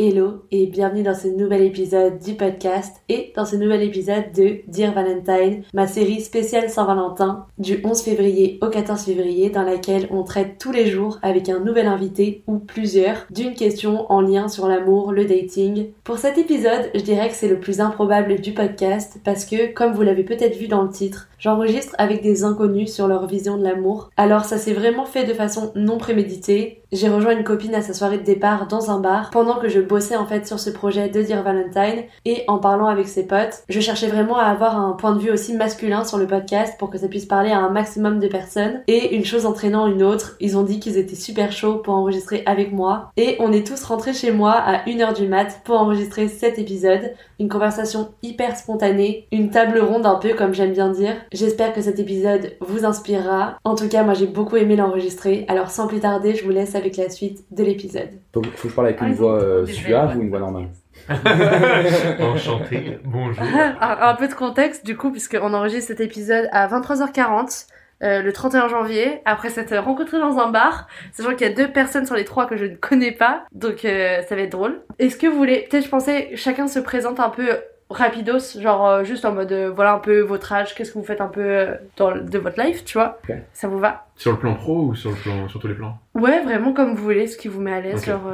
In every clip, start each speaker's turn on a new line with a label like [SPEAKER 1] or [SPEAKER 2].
[SPEAKER 1] Hello et bienvenue dans ce nouvel épisode du podcast et dans ce nouvel épisode de Dear Valentine, ma série spéciale Saint-Valentin du 11 février au 14 février dans laquelle on traite tous les jours avec un nouvel invité ou plusieurs d'une question en lien sur l'amour, le dating. Pour cet épisode, je dirais que c'est le plus improbable du podcast parce que, comme vous l'avez peut-être vu dans le titre, j'enregistre avec des inconnus sur leur vision de l'amour. Alors ça s'est vraiment fait de façon non préméditée. J'ai rejoint une copine à sa soirée de départ dans un bar pendant que je bossais en fait sur ce projet de Dear Valentine et en parlant avec ses potes, je cherchais vraiment à avoir un point de vue aussi masculin sur le podcast pour que ça puisse parler à un maximum de personnes et une chose entraînant une autre, ils ont dit qu'ils étaient super chauds pour enregistrer avec moi et on est tous rentrés chez moi à 1h du mat pour enregistrer cet épisode, une conversation hyper spontanée, une table ronde un peu comme j'aime bien dire. J'espère que cet épisode vous inspirera. En tout cas, moi j'ai beaucoup aimé l'enregistrer. Alors sans plus tarder, je vous laisse avec la suite de l'épisode.
[SPEAKER 2] Faut, faut que je parle avec une voix euh, suave ou une voix normale
[SPEAKER 3] Enchanté, bonjour.
[SPEAKER 1] un, un peu de contexte du coup, puisqu'on enregistre cet épisode à 23h40. euh, le 31 janvier, après s'être rencontrés dans un bar, sachant qu'il y a deux personnes sur les trois que je ne connais pas, donc euh, ça va être drôle. Est-ce que vous voulez, peut-être je pensais, chacun se présente un peu rapidos, genre euh, juste en mode, euh, voilà un peu votre âge, qu'est-ce que vous faites un peu euh, dans, le- de votre life, tu vois. Ça vous va?
[SPEAKER 3] Sur le plan pro ou sur, le plan, sur tous les plans?
[SPEAKER 1] Ouais, vraiment comme vous voulez, ce qui vous met à l'aise, genre...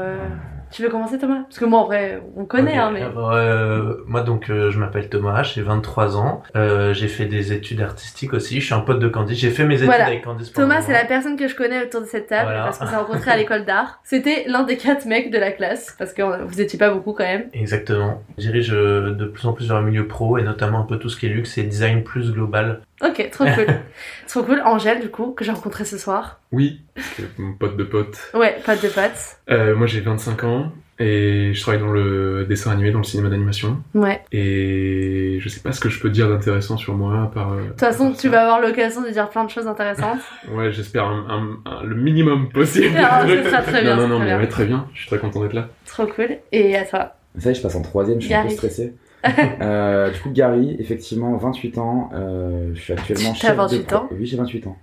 [SPEAKER 1] Tu veux commencer Thomas? Parce que moi en vrai, on connaît, hein, mais...
[SPEAKER 3] euh, moi donc euh, je m'appelle Thomas, j'ai 23 ans, euh, j'ai fait des études artistiques aussi, je suis un pote de Candice, j'ai fait mes études
[SPEAKER 1] Voilà.
[SPEAKER 3] avec Candice
[SPEAKER 1] Thomas, c'est la personne que je connais autour de cette table
[SPEAKER 3] Voilà.
[SPEAKER 1] parce qu'on s'est rencontrés à l'école d'art. C'était l'un des quatre mecs de la classe parce que euh, vous étiez pas beaucoup quand même.
[SPEAKER 3] Exactement. Je dirige euh, de plus en plus vers le milieu pro et notamment un peu tout ce qui est luxe et design plus global.
[SPEAKER 1] Ok, trop cool. trop cool. Angèle, du coup, que j'ai rencontré ce soir.
[SPEAKER 4] Oui, c'est mon pote de pote.
[SPEAKER 1] Ouais, pas de potes.
[SPEAKER 4] Euh, moi j'ai 25 ans et je travaille dans le dessin animé, dans le cinéma d'animation.
[SPEAKER 1] Ouais.
[SPEAKER 4] Et je sais pas ce que je peux dire d'intéressant sur moi à part. euh,
[SPEAKER 1] De toute façon, tu vas avoir l'occasion de dire plein de choses intéressantes.
[SPEAKER 4] Ouais, j'espère un, un- un- le minimum possible.
[SPEAKER 1] Ah, ce sera très bien,
[SPEAKER 4] Non, non,
[SPEAKER 1] c'est
[SPEAKER 4] non,
[SPEAKER 1] très
[SPEAKER 4] mais
[SPEAKER 1] bien.
[SPEAKER 4] ouais, très bien. Je suis très content d'être là.
[SPEAKER 1] trop cool. Et à toi.
[SPEAKER 2] Ça y est, je passe en troisième, je suis un peu stressé. Euh, du coup, Gary, effectivement, 28 ans. euh, je suis actuellement
[SPEAKER 1] T'as
[SPEAKER 2] chef
[SPEAKER 1] 28
[SPEAKER 2] de pro-
[SPEAKER 1] ans
[SPEAKER 2] Oui, j'ai 28 ans.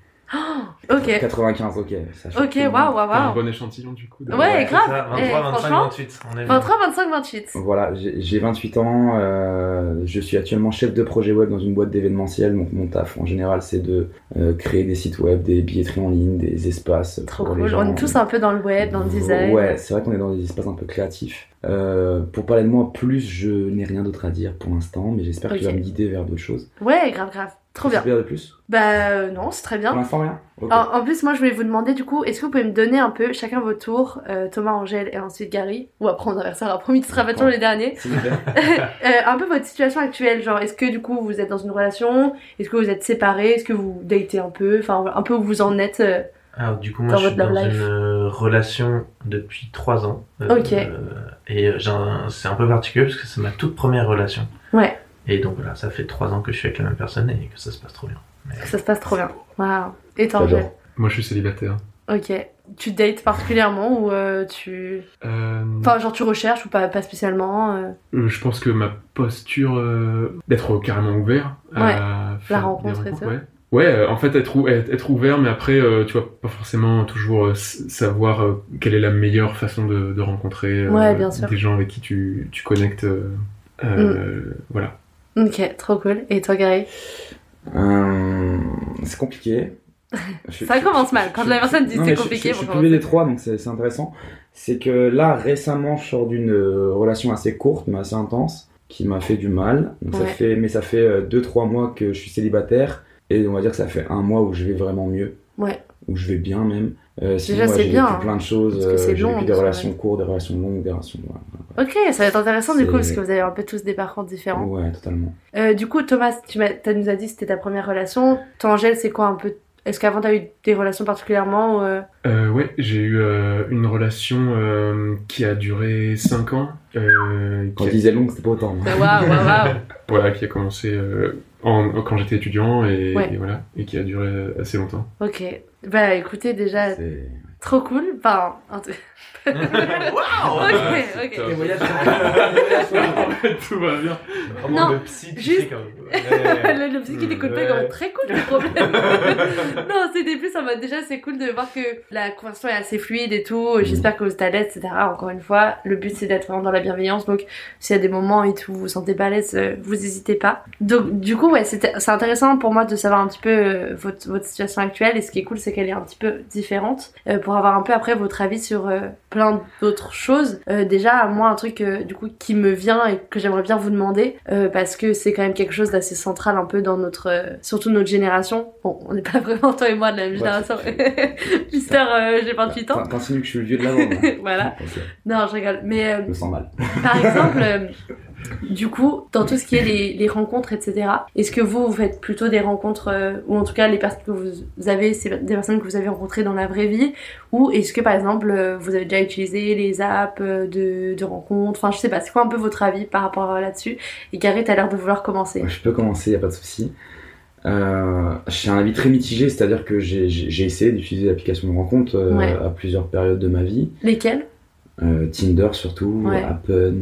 [SPEAKER 1] Ok.
[SPEAKER 2] 95, ok. Ça
[SPEAKER 1] Ok, waouh, waouh,
[SPEAKER 4] T'as un
[SPEAKER 1] waouh.
[SPEAKER 4] bon échantillon du coup. de-
[SPEAKER 1] Ouais,
[SPEAKER 3] c'est
[SPEAKER 1] grave.
[SPEAKER 3] ça, 23,
[SPEAKER 1] Eh,
[SPEAKER 3] 25,
[SPEAKER 1] franchement,
[SPEAKER 3] 28. On est
[SPEAKER 1] 23, 25, 28.
[SPEAKER 2] Voilà, j'ai j'ai 28 ans, euh, je suis actuellement chef de projet web dans une boîte d'événementiel, donc mon taf en général c'est de euh, créer des sites web, des billetteries en ligne, des espaces
[SPEAKER 1] Trop
[SPEAKER 2] pour les
[SPEAKER 1] cool.
[SPEAKER 2] gens.
[SPEAKER 1] On est tous un peu dans le web, dans le design.
[SPEAKER 2] Ouais, c'est vrai qu'on est dans des espaces un peu créatifs. Euh, pour parler de moi, plus je n'ai rien d'autre à dire pour l'instant, mais j'espère que tu vas me guider vers d'autres choses.
[SPEAKER 1] Ouais, grave, grave. Trop bien.
[SPEAKER 2] de plus
[SPEAKER 1] Bah euh, non, c'est très
[SPEAKER 2] Pour
[SPEAKER 1] bien.
[SPEAKER 2] l'instant, rien.
[SPEAKER 1] En, en plus, moi, je voulais vous demander du coup, est-ce que vous pouvez me donner un peu, chacun votre tour, euh, Thomas, Angèle et ensuite Gary, ou après on inversera, promis, ce sera pas toujours les derniers. Euh, un peu votre situation actuelle, genre, est-ce que du coup vous êtes dans une relation, est-ce que vous êtes séparés, est-ce que vous datez un peu, enfin un peu où vous en êtes. euh,
[SPEAKER 3] Alors du coup moi
[SPEAKER 1] Dans
[SPEAKER 3] je suis
[SPEAKER 1] votre
[SPEAKER 3] dans
[SPEAKER 1] life.
[SPEAKER 3] une relation depuis 3 ans. Euh,
[SPEAKER 1] Ok.
[SPEAKER 3] euh, et c'est un peu particulier parce que c'est ma toute première relation.
[SPEAKER 1] Ouais.
[SPEAKER 3] Et donc voilà, ça fait 3 ans que je suis avec la même personne et que ça se passe trop bien. Mais-
[SPEAKER 1] que ça se passe trop bien. Waouh. Et toi,
[SPEAKER 4] Moi, je suis célibataire.
[SPEAKER 1] Ok. Tu dates particulièrement ou euh, tu.
[SPEAKER 4] Euh,
[SPEAKER 1] Enfin, genre tu recherches ou pas, pas spécialement euh,
[SPEAKER 4] je pense que ma posture euh, d'être carrément ouvert à des
[SPEAKER 1] rencontre et tout.
[SPEAKER 4] ouais. Ouais, en fait, être, ou- être, être ouvert, mais après, euh, tu vois, pas forcément toujours euh, savoir euh, quelle est la meilleure façon de, de rencontrer euh,
[SPEAKER 1] Ouais, bien sûr. Mm.
[SPEAKER 4] des gens avec qui tu, tu connectes. euh, euh, Voilà.
[SPEAKER 1] Ok, trop cool. Et toi, Gary
[SPEAKER 2] Euh, c'est compliqué. Je-
[SPEAKER 1] Ça
[SPEAKER 2] je-
[SPEAKER 1] commence
[SPEAKER 2] je-
[SPEAKER 1] mal. Quand la personne dit
[SPEAKER 2] non,
[SPEAKER 1] c'est compliqué,
[SPEAKER 2] je, je, suis des trois, donc c'est intéressant. C'est que là, récemment, je sors d'une euh, relation assez courte, mais assez intense, qui m'a fait du mal. Donc ça fait, mais ça fait 2-3 mois que je suis célibataire, et on va dire que ça fait un mois où je vais vraiment mieux,
[SPEAKER 1] Ouais.
[SPEAKER 2] où je vais bien même. Euh, sinon,
[SPEAKER 1] Déjà,
[SPEAKER 2] ouais,
[SPEAKER 1] c'est
[SPEAKER 2] j'ai
[SPEAKER 1] bien, hein,
[SPEAKER 2] plein de choses.
[SPEAKER 1] parce que c'est
[SPEAKER 2] euh, j'ai vécu des relations courtes, des relations longues, des relations. voilà.
[SPEAKER 1] Ok, ça va être intéressant du coup, parce que vous avez un peu tous des parcours différents.
[SPEAKER 2] Ouais, totalement.
[SPEAKER 1] Euh, du coup, Thomas, tu nous as dit que c'était ta première relation. Toi, Angèle, c'est quoi un peu Est-ce qu'avant t'as eu des relations particulièrement euh,
[SPEAKER 4] Euh, ouais, j'ai eu euh, une relation euh, qui a duré 5 ans. euh,
[SPEAKER 2] Quand je
[SPEAKER 4] a-
[SPEAKER 2] disais long, c'était pas autant.
[SPEAKER 1] Waouh, waouh, waouh.
[SPEAKER 4] voilà, qui a commencé euh, en, quand j'étais étudiant et,
[SPEAKER 1] Ouais.
[SPEAKER 4] et voilà, et qui a duré assez longtemps.
[SPEAKER 1] Ok. Bah écoutez, déjà,
[SPEAKER 2] C'est-
[SPEAKER 1] trop cool. Enfin, un truc-
[SPEAKER 3] Waouh
[SPEAKER 1] ok, ok.
[SPEAKER 4] Tout va bien.
[SPEAKER 3] Vraiment
[SPEAKER 1] Non,
[SPEAKER 3] le psy, tu
[SPEAKER 1] juste-
[SPEAKER 3] sais, comme...
[SPEAKER 1] Le, le psy qui t'écoute pas,
[SPEAKER 3] Ouais.
[SPEAKER 1] comme très cool tes problèmes. non, c'était plus en mode déjà c'est cool de voir que la conversation est assez fluide et tout. J'espère que vous êtes à l'aise, etc. Encore une fois, le but c'est d'être vraiment dans la bienveillance. Donc s'il y a des moments et tout, vous vous sentez pas à l'aise, euh, vous hésitez pas. Donc du coup, ouais, c'était- c'est intéressant pour moi de savoir un petit peu euh, votre, votre situation actuelle. Et ce qui est cool, c'est qu'elle est un petit peu différente euh, pour avoir un peu après votre avis sur euh, plein d'autres choses. Euh, déjà, moi, un truc euh, du coup qui me vient et que j'aimerais bien vous demander euh, parce que c'est quand même quelque chose d'assez central un peu dans notre, surtout notre génération. Bon, on n'est pas vraiment toi et moi de la même
[SPEAKER 2] Ouais,
[SPEAKER 1] génération.
[SPEAKER 2] c'est-
[SPEAKER 1] Mister, j'ai 28 ans.
[SPEAKER 2] T'in- T'insinues que je suis le vieux de la hein.
[SPEAKER 1] voilà. Non, je rigole. Mais
[SPEAKER 2] Je me sens mal.
[SPEAKER 1] par exemple, du coup, dans tout ce qui est les, les rencontres, etc., est-ce que vous, vous faites plutôt des rencontres, euh, ou en tout cas les personnes que vous avez, c'est des personnes que vous avez rencontrées dans la vraie vie, ou est-ce que par exemple, euh, vous avez déjà utilisé les apps euh, de, de rencontres, enfin je sais pas, c'est quoi un peu votre avis par rapport à là-dessus? Et Gary, t'as l'air de vouloir commencer.
[SPEAKER 2] Je peux commencer, y a pas de souci. Euh, j'ai un avis très mitigé, c'est-à-dire que j'ai- essayé d'utiliser l'application de rencontre euh,
[SPEAKER 1] Ouais.
[SPEAKER 2] à plusieurs périodes de ma vie.
[SPEAKER 1] Lesquels
[SPEAKER 2] Euh, Tinder surtout,
[SPEAKER 1] Ouais.
[SPEAKER 2] Appen.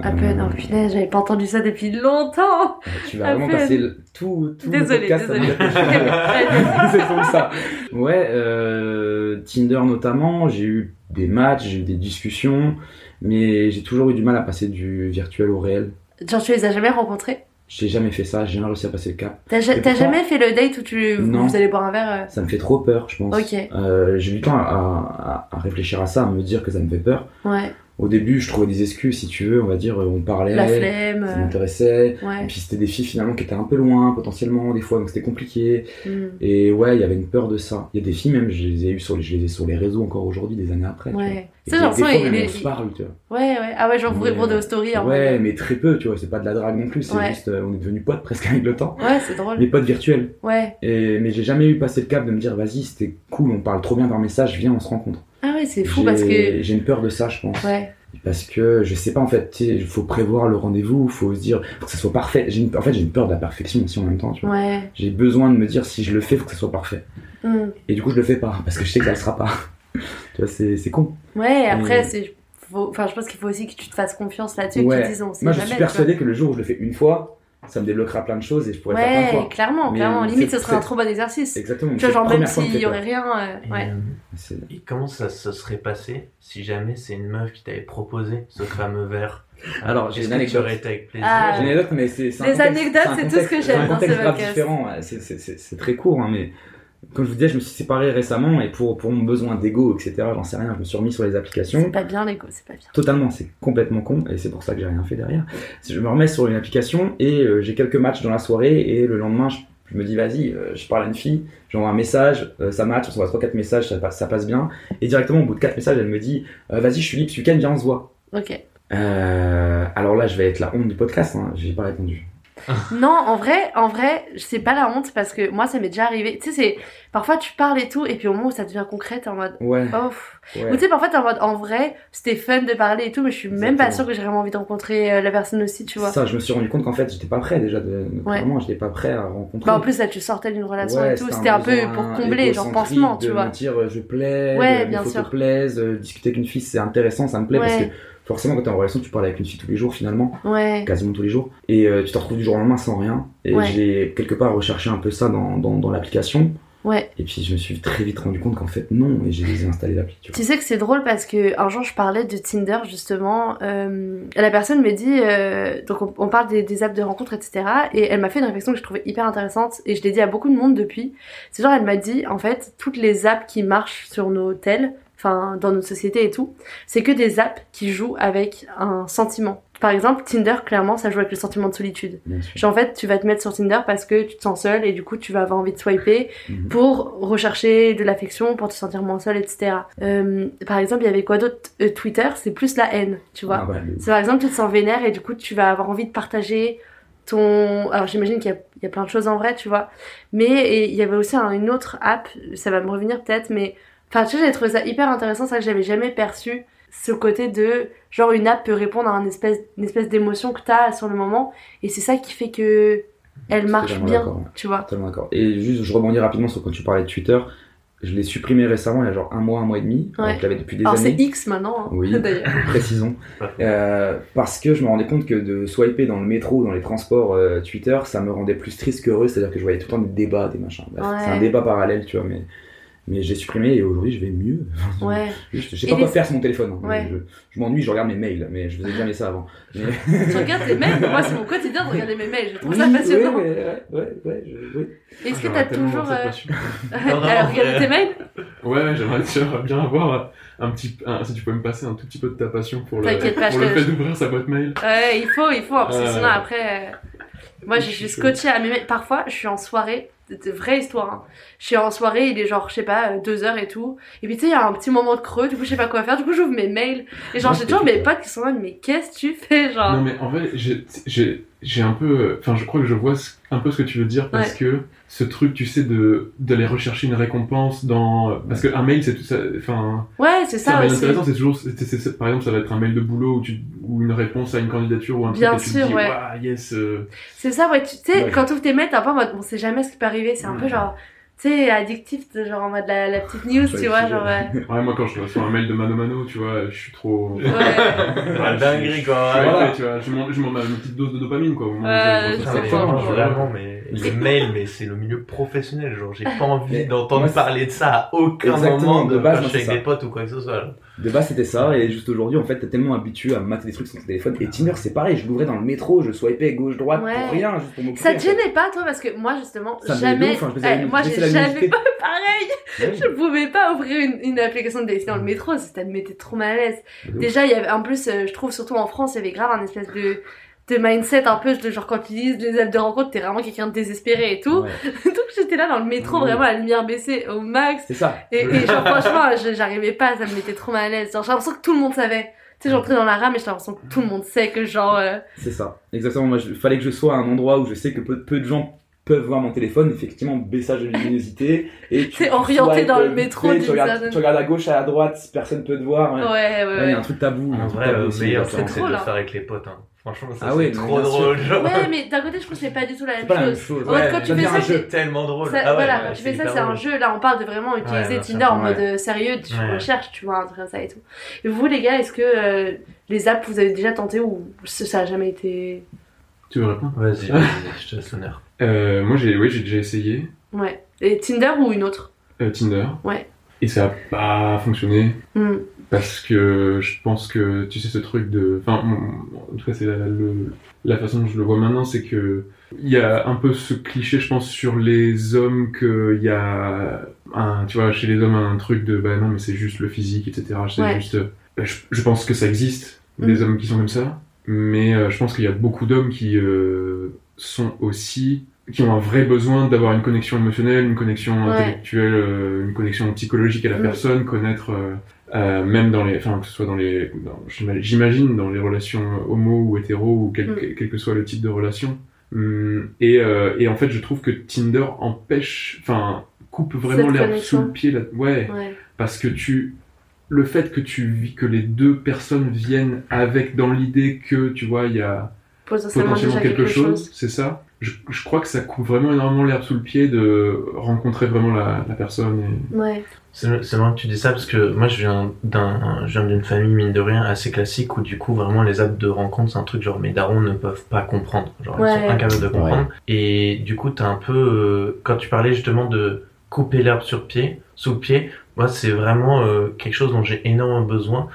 [SPEAKER 1] À peine,
[SPEAKER 2] Euh,
[SPEAKER 1] oh punaise, j'avais pas entendu ça depuis longtemps
[SPEAKER 2] Tu vas vraiment passer le- tout, tout le
[SPEAKER 1] Désolée,
[SPEAKER 2] podcast à je suis- C'est comme ça. Ouais, euh, Tinder notamment, j'ai eu des matchs, j'ai eu des discussions, mais j'ai toujours eu du mal à passer du virtuel au réel.
[SPEAKER 1] Genre tu les as jamais rencontrés?
[SPEAKER 2] J'ai jamais fait ça, j'ai jamais réussi à passer le cap.
[SPEAKER 1] T'as jamais fait le date où tu,
[SPEAKER 2] Non.
[SPEAKER 1] vous allez boire un verre
[SPEAKER 2] Ça me fait trop peur, je pense.
[SPEAKER 1] Ok.
[SPEAKER 2] Euh, j'ai eu du temps à, à- à réfléchir à ça, à me dire que ça me fait peur.
[SPEAKER 1] euh, Ouais,
[SPEAKER 2] Au début, je trouvais des excuses, si tu veux, on va dire, on parlait,
[SPEAKER 1] la flemme.
[SPEAKER 2] ça
[SPEAKER 1] euh,
[SPEAKER 2] m'intéressait. Et puis c'était des filles finalement qui étaient un peu loin, potentiellement, des fois, donc c'était compliqué.
[SPEAKER 1] hmm.
[SPEAKER 2] Et ouais, il y avait une peur de ça. Il y a des filles même, je les ai eues sur les, je les ai sur les réseaux encore aujourd'hui, des années après.
[SPEAKER 1] Ouais.
[SPEAKER 2] Et
[SPEAKER 1] Ça,
[SPEAKER 2] des- fois,
[SPEAKER 1] il
[SPEAKER 2] même,
[SPEAKER 1] est-
[SPEAKER 2] on se parle, tu vois.
[SPEAKER 1] Ouais, ouais. Ah ouais, genre vous répondez
[SPEAKER 2] euh,
[SPEAKER 1] aux stories en
[SPEAKER 2] Ouais,
[SPEAKER 1] mode-
[SPEAKER 2] mais très peu, tu vois, c'est pas de la drague non plus, c'est
[SPEAKER 1] Ouais.
[SPEAKER 2] juste, euh, on est devenus potes presque avec le temps.
[SPEAKER 1] Ouais, c'est drôle.
[SPEAKER 2] Mais potes virtuels.
[SPEAKER 1] Ouais.
[SPEAKER 2] Et, mais j'ai jamais eu passé le cap de me dire, vas-y, c'était cool, on parle trop bien par message, viens, on se rencontre.
[SPEAKER 1] Ah ouais, c'est fou parce que.
[SPEAKER 2] J'ai une peur de ça, je pense.
[SPEAKER 1] Ouais.
[SPEAKER 2] Parce que je sais pas en fait, il faut prévoir le rendez-vous, faut se dire, faut que ça soit parfait. J'ai une- en fait, j'ai une peur de la perfection aussi en même temps, tu vois.
[SPEAKER 1] Ouais.
[SPEAKER 2] J'ai besoin de me dire, si je le fais, faut que ça soit parfait.
[SPEAKER 1] Hmm.
[SPEAKER 2] Et du coup, je le fais pas, parce que je sais que ça le sera pas. tu vois, c'est con.
[SPEAKER 1] Ouais, après, c'est. Enfin, je pense qu'il faut aussi que tu te fasses confiance là-dessus, que
[SPEAKER 2] Ouais.
[SPEAKER 1] tu te dises, on sait
[SPEAKER 2] Moi, je suis persuadé que le jour où je le fais une fois, ça me débloquera plein de choses et je pourrais le faire plein de
[SPEAKER 1] Ouais,
[SPEAKER 2] fois.
[SPEAKER 1] clairement,
[SPEAKER 2] Mais
[SPEAKER 1] clairement. Limite,
[SPEAKER 2] c'est-
[SPEAKER 1] ce serait un
[SPEAKER 2] c'est-
[SPEAKER 1] trop bon exercice.
[SPEAKER 2] Exactement.
[SPEAKER 1] Tu vois,
[SPEAKER 2] c'est
[SPEAKER 1] genre, même s'il y aurait rien. euh,
[SPEAKER 3] Et,
[SPEAKER 1] Ouais.
[SPEAKER 3] euh,
[SPEAKER 2] C'est-
[SPEAKER 3] et comment ça se serait passé si jamais c'est une meuf qui t'avait proposé ce fameux verre?
[SPEAKER 2] Alors, j'ai
[SPEAKER 3] Est-ce
[SPEAKER 2] une
[SPEAKER 3] que tu
[SPEAKER 2] anecdote.
[SPEAKER 3] aurais été avec plaisir?
[SPEAKER 1] Ah.
[SPEAKER 2] J'ai une anecdote, mais c'est c'est un
[SPEAKER 1] Les
[SPEAKER 2] contexte-
[SPEAKER 1] anecdotes,
[SPEAKER 2] un
[SPEAKER 1] c'est tout ce que j'aime
[SPEAKER 2] un
[SPEAKER 1] dans ce
[SPEAKER 2] contexte grave
[SPEAKER 1] podcast.
[SPEAKER 2] différent. ouais, c'est- c'est- C'est c'est très court, hein, mais comme je vous disais, je me suis séparé récemment et pour, pour mon besoin d'ego, etc., j'en sais rien, je me suis remis sur les applications.
[SPEAKER 1] C'est pas bien, l'ego, c'est pas bien.
[SPEAKER 2] Totalement, c'est complètement con et c'est pour ça que j'ai rien fait derrière. Je me remets sur une application et euh, j'ai quelques matchs dans la soirée et le lendemain, je, je me dis vas-y, euh, je parle à une fille, j'envoie un message, euh, ça match, on s'envoie 3-4 messages, ça, passe- ça passe bien. Et directement, au bout de 4 messages, elle me dit vas-y, je suis libre ce week-end, viens, on se voit.
[SPEAKER 1] Ok.
[SPEAKER 2] Alors là, je vais être la honte du podcast, hein, j'ai pas répondu.
[SPEAKER 1] non, en vrai, en vrai, c'est pas la honte parce que moi, ça m'est déjà arrivé. Tu sais, c'est parfois tu parles et tout, et puis au moment où ça devient concret, t'es en mode.
[SPEAKER 2] Ouais.
[SPEAKER 1] Oh,
[SPEAKER 2] ouais.
[SPEAKER 1] Ou tu sais, parfois t'es en mode, en vrai, c'était fun de parler et tout, mais je suis même pas sûre que j'ai vraiment envie de rencontrer euh, la personne aussi, tu vois.
[SPEAKER 2] Ça, je me suis rendu compte qu'en fait, j'étais pas prêt déjà. De...
[SPEAKER 1] Ouais.
[SPEAKER 2] Vraiment, j'étais pas prêt à rencontrer.
[SPEAKER 1] Bah, en plus, là, tu sortais d'une relation
[SPEAKER 2] Ouais,
[SPEAKER 1] et tout, c'était un peu pour combler, genre pansement, tu vois.
[SPEAKER 2] me dire euh, je plais,
[SPEAKER 1] Ouais,
[SPEAKER 2] de-
[SPEAKER 1] bien sûr.
[SPEAKER 2] plaisent, euh, discuter avec une fille c'est intéressant, ça me plaît parce que forcément quand t'es en relation tu parles avec une fille tous les jours finalement,
[SPEAKER 1] Ouais.
[SPEAKER 2] quasiment tous les jours, et euh, tu te retrouves du jour au lendemain sans rien. Et
[SPEAKER 1] Ouais.
[SPEAKER 2] j'ai quelque part recherché un peu ça dans, dans, dans l'application,
[SPEAKER 1] Ouais.
[SPEAKER 2] et puis je me suis très vite rendu compte qu'en fait non, et j'ai désinstallé l'appli. Tu
[SPEAKER 1] sais que c'est drôle parce que un jour je parlais de Tinder justement. euh, la personne me dit, euh, donc on, on parle des, des apps de rencontres, etc. Et elle m'a fait une réflexion que je trouvais hyper intéressante et je l'ai dit à beaucoup de monde depuis. C'est genre elle m'a dit en fait toutes les apps qui marchent sur nos tels, enfin dans notre société et tout, c'est que des apps qui jouent avec un sentiment. Par exemple, Tinder, clairement, ça joue avec le sentiment de solitude. Genre, en fait, tu vas te mettre sur Tinder parce que tu te sens seul et du coup, tu vas avoir envie de swiper
[SPEAKER 2] Mhm.
[SPEAKER 1] pour rechercher de l'affection, pour te sentir moins seul, etc. Euh, par exemple, il y avait quoi d'autre? Euh, Twitter, c'est plus la haine, tu vois.
[SPEAKER 2] Ah ouais,
[SPEAKER 1] C'est par exemple, tu te sens vénère et du coup, tu vas avoir envie de partager ton. Alors, j'imagine qu'il y, a- il y a plein de choses en vrai, tu vois. Mais il y avait aussi un- une autre app, ça va me revenir peut-être, mais. Enfin, tu sais, j'ai trouvé ça hyper intéressant, ça que j'avais jamais perçu. Ce côté de. Genre, une app peut répondre à une espèce, une espèce d'émotion que t'as sur le moment. Et c'est ça qui fait que. Elle marche bien, tu vois.
[SPEAKER 2] Totalement d'accord. Et juste, je rebondis rapidement sur quand tu parlais de Twitter. Je l'ai supprimé récemment, il y a genre un mois, un mois et demi.
[SPEAKER 1] Ouais.
[SPEAKER 2] Je l'avais depuis des
[SPEAKER 1] Alors, c'est. X maintenant, hein,
[SPEAKER 2] Oui.
[SPEAKER 1] d'ailleurs.
[SPEAKER 2] Précisons. Euh, parce que je me rendais compte que de swiper dans le métro ou dans les transports euh, Twitter, ça me rendait plus triste qu'heureux. C'est-à-dire que je voyais tout le temps des débats, des machins.
[SPEAKER 1] Ouais.
[SPEAKER 2] C'est un débat parallèle, tu vois. Mais, mais j'ai supprimé et aujourd'hui je vais mieux.
[SPEAKER 1] Ouais.
[SPEAKER 2] Juste, je sais
[SPEAKER 1] Et
[SPEAKER 2] pas quoi
[SPEAKER 1] les-
[SPEAKER 2] faire sur mon téléphone. hein.
[SPEAKER 1] Ouais.
[SPEAKER 2] Je, je m'ennuie, je regarde mes mails. Mais je faisais jamais ça avant. Mais...
[SPEAKER 1] Tu regardes tes mails? Moi, c'est mon quotidien de regarder mes mails. Je trouve
[SPEAKER 2] Oui,
[SPEAKER 1] ça passionnant.
[SPEAKER 2] oui, ouais, ouais, ouais, je- oui.
[SPEAKER 1] Est-ce que
[SPEAKER 4] J'aurais
[SPEAKER 1] t'as toujours. euh. Alors,
[SPEAKER 3] vraiment,
[SPEAKER 1] regarder tes mails?
[SPEAKER 4] Ouais, j'aimerais bien avoir un petit, un- si tu peux me passer un tout petit peu de ta passion pour le,
[SPEAKER 1] T'inquiète pas,
[SPEAKER 4] pour le fait d'ouvrir sa boîte mail.
[SPEAKER 1] Ouais, il faut, il faut, parce que
[SPEAKER 4] Euh,
[SPEAKER 1] sinon après. euh, Moi, je suis scotché à mes mails. Parfois, je suis en soirée. C'est vraie histoire. Hein. Je suis en soirée, il est genre, je sais pas, euh, deux heures et tout. Et puis tu sais, il y a un petit moment de creux, du coup, je sais pas quoi faire. Du coup, j'ouvre mes mails. Et genre, j'ai toujours mes potes qui sont là, mais qu'est-ce que tu fais, genre?
[SPEAKER 4] Non, mais en vrai, j'ai- j'ai j'ai un peu. Enfin, je crois que je vois un peu ce que tu veux dire parce que ce truc, tu sais, de d'aller rechercher une récompense dans. Parce qu'un mail, c'est tout ça. Enfin,
[SPEAKER 1] Ouais, c'est
[SPEAKER 4] c'est un
[SPEAKER 1] ça
[SPEAKER 4] mail intéressant, c'est toujours. par exemple, ça va être un mail de boulot ou, tu, ou une réponse à une candidature ou un
[SPEAKER 1] Bien
[SPEAKER 4] truc tu
[SPEAKER 1] sûr,
[SPEAKER 4] te dis,
[SPEAKER 1] ouais.
[SPEAKER 4] Yes. euh,
[SPEAKER 1] C'est ça, ouais. Tu tu sais,
[SPEAKER 2] Ouais.
[SPEAKER 1] quand tu ouvres tes mails, t'es un peu en mode, on sait jamais ce qui peut arriver. C'est un peu genre, tu sais, addictif, de- genre en mode la, la petite news,
[SPEAKER 2] Ouais,
[SPEAKER 1] tu vois, genre. ouais.
[SPEAKER 4] Ouais, moi, quand je reçois un mail de Mano Mano, tu vois, je suis trop.
[SPEAKER 1] Ouais.
[SPEAKER 3] La dinguerie, quoi.
[SPEAKER 4] Ouais,
[SPEAKER 2] Voilà.
[SPEAKER 4] ouais, tu vois, je m'en je m'en mets une petite dose de dopamine, quoi. Au moment
[SPEAKER 1] Ouais,
[SPEAKER 4] je
[SPEAKER 1] sais pas.
[SPEAKER 4] Je-
[SPEAKER 3] vraiment, mais les mails, mais c'est le milieu professionnel. Genre, j'ai pas envie d'entendre
[SPEAKER 2] moi,
[SPEAKER 3] parler de ça à aucun
[SPEAKER 2] Exactement,
[SPEAKER 3] moment de,
[SPEAKER 2] de base,
[SPEAKER 3] quand je suis avec
[SPEAKER 2] ça.
[SPEAKER 3] des potes ou quoi que ce soit. genre.
[SPEAKER 2] De base, c'était ça, et juste aujourd'hui, en fait, t'es tellement habitué à mater des trucs sur ton téléphone. Et Tinder, c'est pareil, je l'ouvrais dans le métro, je swipais gauche-droite
[SPEAKER 1] Ouais.
[SPEAKER 2] pour rien, juste pour m'occuper.
[SPEAKER 1] Ça te
[SPEAKER 2] en fait.
[SPEAKER 1] gênait pas, toi Parce que moi, justement,
[SPEAKER 2] Ça
[SPEAKER 1] jamais.
[SPEAKER 2] ouf, hein, je
[SPEAKER 1] Eh, moi, j'ai jamais.
[SPEAKER 2] nudité.
[SPEAKER 1] Pareil
[SPEAKER 2] Ouais.
[SPEAKER 1] Je pouvais pas ouvrir une, une application de dating dans le métro, ça me mettait trop mal à l'aise. Déjà, il y avait, en plus, euh, je trouve, surtout en France, il y avait grave un espèce de de mindset un peu de genre quand tu utilises les apps de rencontre t'es vraiment quelqu'un de désespéré et tout
[SPEAKER 2] Ouais.
[SPEAKER 1] donc j'étais là dans le métro
[SPEAKER 2] Ouais.
[SPEAKER 1] vraiment à la lumière baissée au max
[SPEAKER 2] C'est ça.
[SPEAKER 1] Et, et genre, franchement, je- j'arrivais pas, ça me mettait trop mal à l'aise. Genre, j'ai l'impression que tout le monde savait. Tu sais, j'entrais dans la rame et j'ai l'impression que tout le monde sait que genre. euh,
[SPEAKER 2] C'est ça. Exactement. Moi, il fallait que je sois à un endroit où je sais que peu, peu de gens peuvent voir mon téléphone. Effectivement, baissage de luminosité. Et tu
[SPEAKER 1] orienté dans le métro
[SPEAKER 2] tu regardes, tu regardes à gauche, à droite, personne peut te voir.
[SPEAKER 1] Ouais,
[SPEAKER 2] Ouais.
[SPEAKER 1] ouais,
[SPEAKER 2] Ouais, Il y a un truc tabou.
[SPEAKER 3] En
[SPEAKER 2] truc
[SPEAKER 3] vrai,
[SPEAKER 2] tabou
[SPEAKER 3] le meilleur truc, c'est de le faire avec les potes. Hein. Franchement, ça,
[SPEAKER 2] Ah ouais,
[SPEAKER 3] c'est
[SPEAKER 2] mais
[SPEAKER 3] trop drôle. Genre.
[SPEAKER 1] Ouais, mais d'un côté, je trouve que c'est pas du tout la même
[SPEAKER 2] pas
[SPEAKER 1] chose.
[SPEAKER 2] chose.
[SPEAKER 1] En fait, quand
[SPEAKER 2] Ouais,
[SPEAKER 1] tu fais ça,
[SPEAKER 2] un jeu.
[SPEAKER 1] c'est-
[SPEAKER 3] tellement drôle.
[SPEAKER 1] Ça-
[SPEAKER 3] Ah ouais,
[SPEAKER 1] voilà,
[SPEAKER 3] ouais,
[SPEAKER 1] quand tu fais ça, c'est un jeu. Là, on parle de vraiment utiliser. Tinder en
[SPEAKER 2] Ouais.
[SPEAKER 1] mode euh, sérieux, tu
[SPEAKER 3] Ouais.
[SPEAKER 1] recherches, tu vois, un truc comme ça et tout. Et vous, les gars, est-ce que euh, les apps, vous avez déjà tenté ou ça a jamais été.
[SPEAKER 4] Tu veux répondre?
[SPEAKER 3] Vas-y, je te laisse l'honneur.
[SPEAKER 4] euh, Moi, j'ai oui, j'ai déjà essayé
[SPEAKER 1] Ouais. Et Tinder ou une autre?
[SPEAKER 4] Euh, Tinder.
[SPEAKER 1] Ouais.
[SPEAKER 4] Et ça a pas fonctionné.
[SPEAKER 1] Hmm.
[SPEAKER 4] Parce que je pense que, tu sais, ce truc de... Enfin, en tout cas, c'est la, le- la façon dont je le vois maintenant, c'est que il y a un peu ce cliché, je pense, sur les hommes, qu'il y a, un, tu vois, chez les hommes, un truc de, bah non, mais c'est juste le physique, etc. C'est
[SPEAKER 1] Ouais.
[SPEAKER 4] juste... Je, je pense que ça existe, des
[SPEAKER 1] Mhm.
[SPEAKER 4] hommes qui sont comme ça, mais euh, je pense qu'il y a beaucoup d'hommes qui euh, sont aussi... qui ont un vrai besoin d'avoir une connexion émotionnelle, une connexion
[SPEAKER 1] Ouais.
[SPEAKER 4] intellectuelle, euh, une connexion psychologique à la
[SPEAKER 1] Mhm.
[SPEAKER 4] personne, connaître... euh, même dans les, enfin que ce soit dans les, j'imagine dans les relations homo ou hétéro ou quel,
[SPEAKER 1] Mm.
[SPEAKER 4] quel- que soit le type de relation, Hum, et, euh, et en fait, je trouve que Tinder empêche, enfin, coupe vraiment l'herbe sous le pied. Là. Ouais,
[SPEAKER 1] Ouais.
[SPEAKER 4] parce que tu, le fait que tu vis, que les deux personnes viennent avec dans l'idée que, tu vois, il y a
[SPEAKER 1] Potentiellement,
[SPEAKER 4] quelque, chose, c'est ça. Je, je crois que ça coupe vraiment énormément l'herbe sous le pied de rencontrer vraiment la, la personne. Et...
[SPEAKER 1] Ouais.
[SPEAKER 3] C'est c'est marrant que tu dis ça parce que moi je viens d'un je viens d'une famille mine de rien assez classique où du coup vraiment les apps de rencontre c'est un truc genre mes darons ne peuvent pas comprendre. Genre ils sont incapables de comprendre. Et du coup t'as un peu euh, quand tu parlais justement de couper l'herbe sur pied sous le pied moi c'est vraiment euh, quelque chose dont j'ai énormément besoin.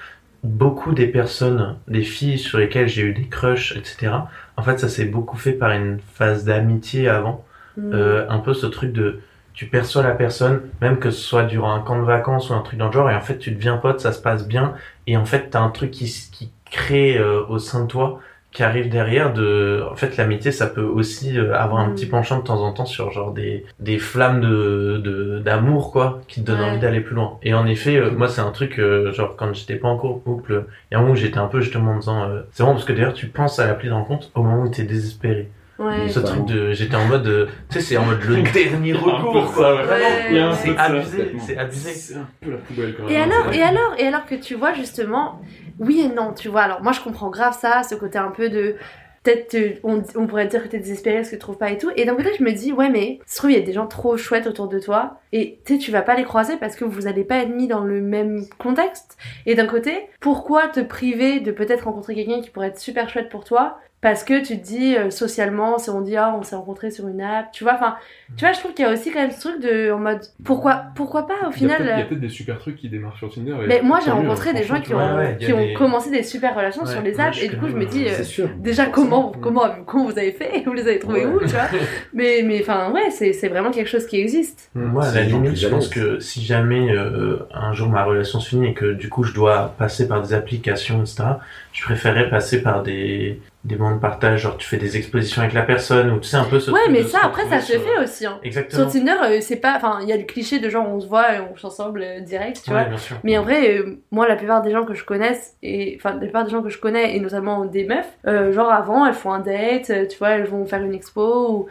[SPEAKER 3] Beaucoup des personnes des filles sur lesquelles j'ai eu des crushs etc en fait ça s'est beaucoup fait par une phase d'amitié avant.
[SPEAKER 1] Mm.
[SPEAKER 3] euh, un peu ce truc de tu perçois la personne, même que ce soit durant un camp de vacances ou un truc dans le genre, et en fait tu deviens pote, ça se passe bien, et en fait t'as un truc qui, qui crée euh, au sein de toi, qui arrive derrière de, en fait l'amitié ça peut aussi euh, avoir un
[SPEAKER 1] Mm.
[SPEAKER 3] petit penchant de temps en temps sur genre des, des flammes de, de, d'amour quoi, qui te donnent
[SPEAKER 1] Ouais.
[SPEAKER 3] envie d'aller plus loin. Et en effet, euh, moi c'est un truc, euh, genre quand j'étais pas encore en couple, il y a un moment où j'étais un peu justement en disant, euh, c'est bon parce que d'ailleurs tu penses à l'appli de rencontre au moment où t'es désespéré.
[SPEAKER 1] Ouais.
[SPEAKER 3] Ce truc de, j'étais en mode, euh, tu sais, c'est en mode le dernier recours, quoi.
[SPEAKER 4] ça, ouais.
[SPEAKER 3] C'est abusé, c'est abusé.
[SPEAKER 4] C'est un peu la poubelle quand même.
[SPEAKER 1] Et alors, et alors, et alors que tu vois justement, oui et non, tu vois. Alors moi je comprends grave ça, ce côté un peu de peut-être euh, on, on pourrait dire que t'es désespéré parce que tu trouves pas et tout. Et d'un côté je me dis ouais mais se trouve il y a des gens trop chouettes autour de toi et tu sais tu vas pas les croiser parce que vous allez pas être mis dans le même contexte. Et d'un côté pourquoi te priver de peut-être rencontrer quelqu'un qui pourrait être super chouette pour toi parce que tu te dis euh, socialement, si on dit ah on s'est rencontrés sur une app, tu vois, enfin, tu vois, je trouve qu'il y a aussi quand même ce truc de en mode pourquoi pourquoi pas au final.
[SPEAKER 4] peut-être- il y a
[SPEAKER 1] euh,
[SPEAKER 4] peut-être des super trucs qui démarrent sur Tinder. et
[SPEAKER 1] mais moi j'ai
[SPEAKER 4] mieux,
[SPEAKER 1] rencontré des gens qui ont,
[SPEAKER 4] vois.
[SPEAKER 3] Ouais, ouais, il y
[SPEAKER 1] qui
[SPEAKER 3] a
[SPEAKER 1] ont
[SPEAKER 3] des-
[SPEAKER 1] commencé des super relations
[SPEAKER 3] Ouais,
[SPEAKER 1] sur les apps et du coup je me dis
[SPEAKER 3] euh,
[SPEAKER 1] déjà comment
[SPEAKER 4] Mm.
[SPEAKER 1] comment comment vous avez fait vous les avez trouvés
[SPEAKER 2] Ouais.
[SPEAKER 1] où tu vois mais mais enfin ouais c'est c'est vraiment quelque chose qui existe
[SPEAKER 3] Moi, à la limite, je pense que si jamais euh, un jour ma relation se finit et que du coup je dois passer par des applications, etc., je préférerais passer par des, des moments de partage, genre tu fais des expositions avec la personne ou tu sais un peu ce
[SPEAKER 1] ouais mais ça après ça se
[SPEAKER 3] sur-
[SPEAKER 1] fait aussi hein.
[SPEAKER 3] Exactement.
[SPEAKER 1] sur Tinder euh, c'est pas enfin il y a le cliché de genre on se voit et on chante ensemble euh, direct tu
[SPEAKER 3] Ouais,
[SPEAKER 1] vois
[SPEAKER 3] bien sûr.
[SPEAKER 1] Mais en vrai, euh, moi, la plupart des gens que je connaisse, et enfin, la plupart des gens que je connais, et notamment des meufs, genre avant, elles font un date, tu vois, elles vont faire une expo. Ou...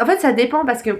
[SPEAKER 1] En fait, ça dépend parce que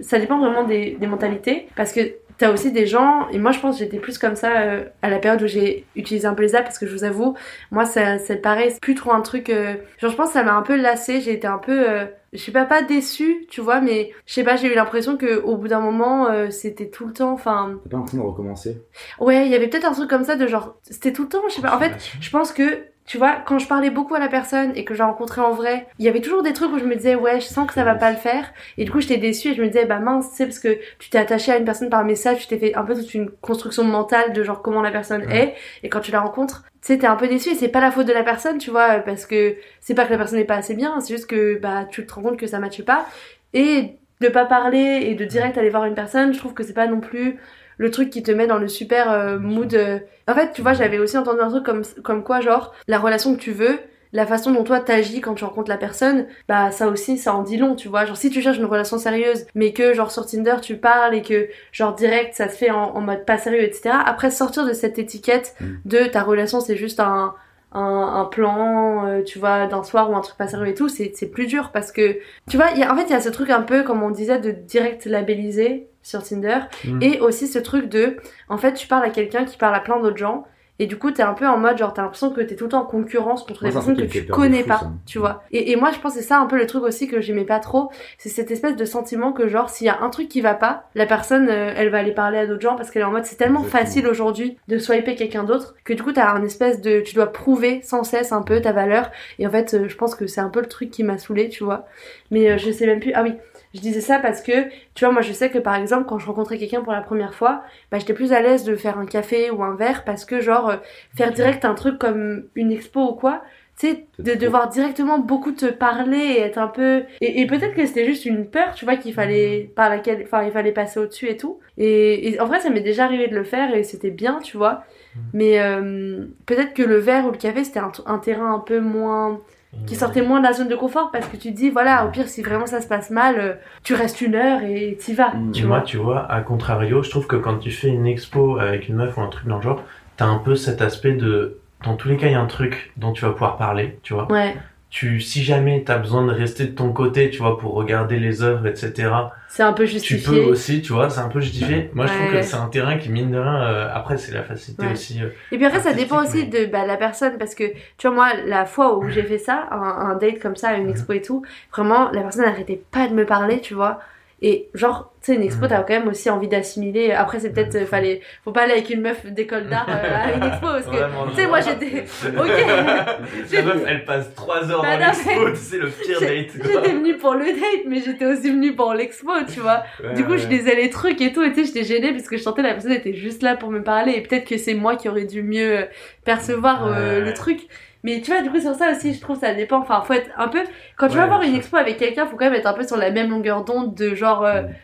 [SPEAKER 1] ça dépend vraiment des, des mentalités. Parce que t'as aussi des gens, et moi, je pense que j'étais plus comme ça euh, à la période où j'ai utilisé un peu les apps, parce que je vous avoue, moi, ça, ça paraît plus trop un truc. euh, Genre, je pense que ça m'a un peu lassé, j'ai été un peu. euh, je sais pas, pas déçue, tu vois, mais je sais pas, j'ai eu l'impression que au bout d'un moment, euh, c'était tout le temps, enfin,
[SPEAKER 2] T'as pas l'impression de recommencer?
[SPEAKER 1] Ouais, il y avait peut-être un truc comme ça de genre, c'était tout le temps, je sais pas. En fait, je pense que, tu vois, quand je parlais beaucoup à la personne et que je la rencontrais en vrai, il y avait toujours des trucs où je me disais, ouais, je sens que ça va pas le faire. Et du coup, j'étais déçue et je me disais, bah mince, c'est parce que tu t'es attaché à une personne par message, tu t'es fait un peu toute une construction mentale de genre comment la personne
[SPEAKER 3] Ouais.
[SPEAKER 1] est. Et quand tu la rencontres, tu sais, t'es un peu déçu et c'est pas la faute de la personne, tu vois, parce que c'est pas que la personne n'est pas assez bien, c'est juste que, bah, tu te rends compte que ça matche pas. Et de pas parler et de direct aller voir une personne, je trouve que c'est pas non plus le truc qui te met dans le super euh, mood. euh. En fait, tu vois, j'avais aussi entendu un truc comme, comme quoi, genre, la relation que tu veux, la façon dont toi t'agis quand tu rencontres la personne, bah ça aussi, ça en dit long, tu vois. Genre, si tu cherches une relation sérieuse, mais que, genre, sur Tinder, tu parles et que, genre, direct, ça se fait en, en mode pas sérieux, etc. Après, sortir de cette étiquette
[SPEAKER 2] Mm.
[SPEAKER 1] de ta relation, c'est juste un, un, un plan, euh, tu vois, d'un soir ou un truc pas sérieux et tout, c'est c'est plus dur parce que, tu vois, y a, en fait, il y a ce truc un peu, comme on disait, de direct labelliser sur Tinder.
[SPEAKER 4] Mm.
[SPEAKER 1] Et aussi ce truc de, en fait, tu parles à quelqu'un qui parle à plein d'autres gens. Et du coup, t'es un peu en mode, genre, t'as l'impression que t'es tout le temps en concurrence contre
[SPEAKER 2] Moi,
[SPEAKER 1] des personnes que tu connais pas, tu vois. Et, et moi, je pense que c'est ça un peu le truc aussi que j'aimais pas trop. C'est cette espèce de sentiment que, genre, s'il y a un truc qui va pas, la personne, euh, elle va aller parler à d'autres gens parce qu'elle est en mode, c'est tellement
[SPEAKER 2] Exactement.
[SPEAKER 1] facile aujourd'hui de swiper quelqu'un d'autre que du coup, t'as un espèce de, tu dois prouver sans cesse un peu ta valeur. Et en fait, euh, je pense que c'est un peu le truc qui m'a saoulé, tu vois. Mais euh, je sais même plus. Ah oui, je disais ça parce que, tu vois, moi je sais que par exemple, quand je rencontrais quelqu'un pour la première fois, bah j'étais plus à l'aise de faire un café ou un verre parce que, genre, euh, faire direct un truc comme une expo ou quoi, tu sais, de devoir directement beaucoup te parler et être un peu. Et, et peut-être que c'était juste une peur, tu vois, qu'il fallait. par laquelle. Enfin, il fallait passer au-dessus et tout. Et, et en vrai, ça m'est déjà arrivé de le faire et c'était bien, tu vois. Mais euh, peut-être que le verre ou le café, c'était un, un terrain un peu moins qui sortait moins de la zone de confort parce que tu te dis voilà au pire si vraiment ça se passe mal euh, tu restes une heure et t'y vas
[SPEAKER 2] Mm.
[SPEAKER 1] tu
[SPEAKER 3] Et moi,
[SPEAKER 1] vois
[SPEAKER 3] tu vois, à contrario, je trouve que quand tu fais une expo avec une meuf ou un truc dans le genre, t'as un peu cet aspect de. Dans tous les cas, il y a un truc dont tu vas pouvoir parler, tu vois.
[SPEAKER 1] ouais
[SPEAKER 3] tu, si jamais t'as besoin de rester de ton côté, tu vois, pour regarder les œuvres, etc.
[SPEAKER 1] C'est un peu
[SPEAKER 3] Tu
[SPEAKER 1] justifié.
[SPEAKER 3] peux aussi, tu vois, c'est un peu justifié. Moi, je trouve que c'est un terrain qui mine de rien. euh, après, c'est la facilité
[SPEAKER 1] Ouais.
[SPEAKER 3] aussi. euh,
[SPEAKER 1] Et puis après, ça dépend aussi
[SPEAKER 3] mais-
[SPEAKER 1] de bah, la personne parce que tu vois, moi, la fois où j'ai fait ça, un, un date comme ça, une expo et tout, vraiment, la personne n'arrêtait pas de me parler, tu vois. Et genre, tu sais, une expo,
[SPEAKER 3] Mhm.
[SPEAKER 1] t'as quand même aussi envie d'assimiler. Après, c'est peut-être, euh, fallait, faut pas aller avec une meuf d'école d'art euh, à une expo parce que, tu sais, moi, j'étais,
[SPEAKER 3] La
[SPEAKER 1] ok.
[SPEAKER 3] meuf, elle passe 3 heures
[SPEAKER 1] Bah
[SPEAKER 3] dans l'expo, c'est le pire date.
[SPEAKER 1] J'étais venue pour le date, mais j'étais aussi venue pour l'expo, tu vois.
[SPEAKER 3] Ouais,
[SPEAKER 1] Du coup, je
[SPEAKER 3] ouais.
[SPEAKER 1] lisais les trucs et tout, et tu sais, j'étais gênée parce que je sentais la personne était juste là pour me parler, et peut-être que c'est moi qui aurais dû mieux percevoir euh, le truc. Mais tu vois, du coup, sur ça aussi, je trouve ça dépend. Enfin, faut être un peu. Quand tu
[SPEAKER 3] Ouais,
[SPEAKER 1] vas voir une expo avec quelqu'un, faut quand même être un peu sur la même longueur d'onde de genre. euh,
[SPEAKER 2] Mm.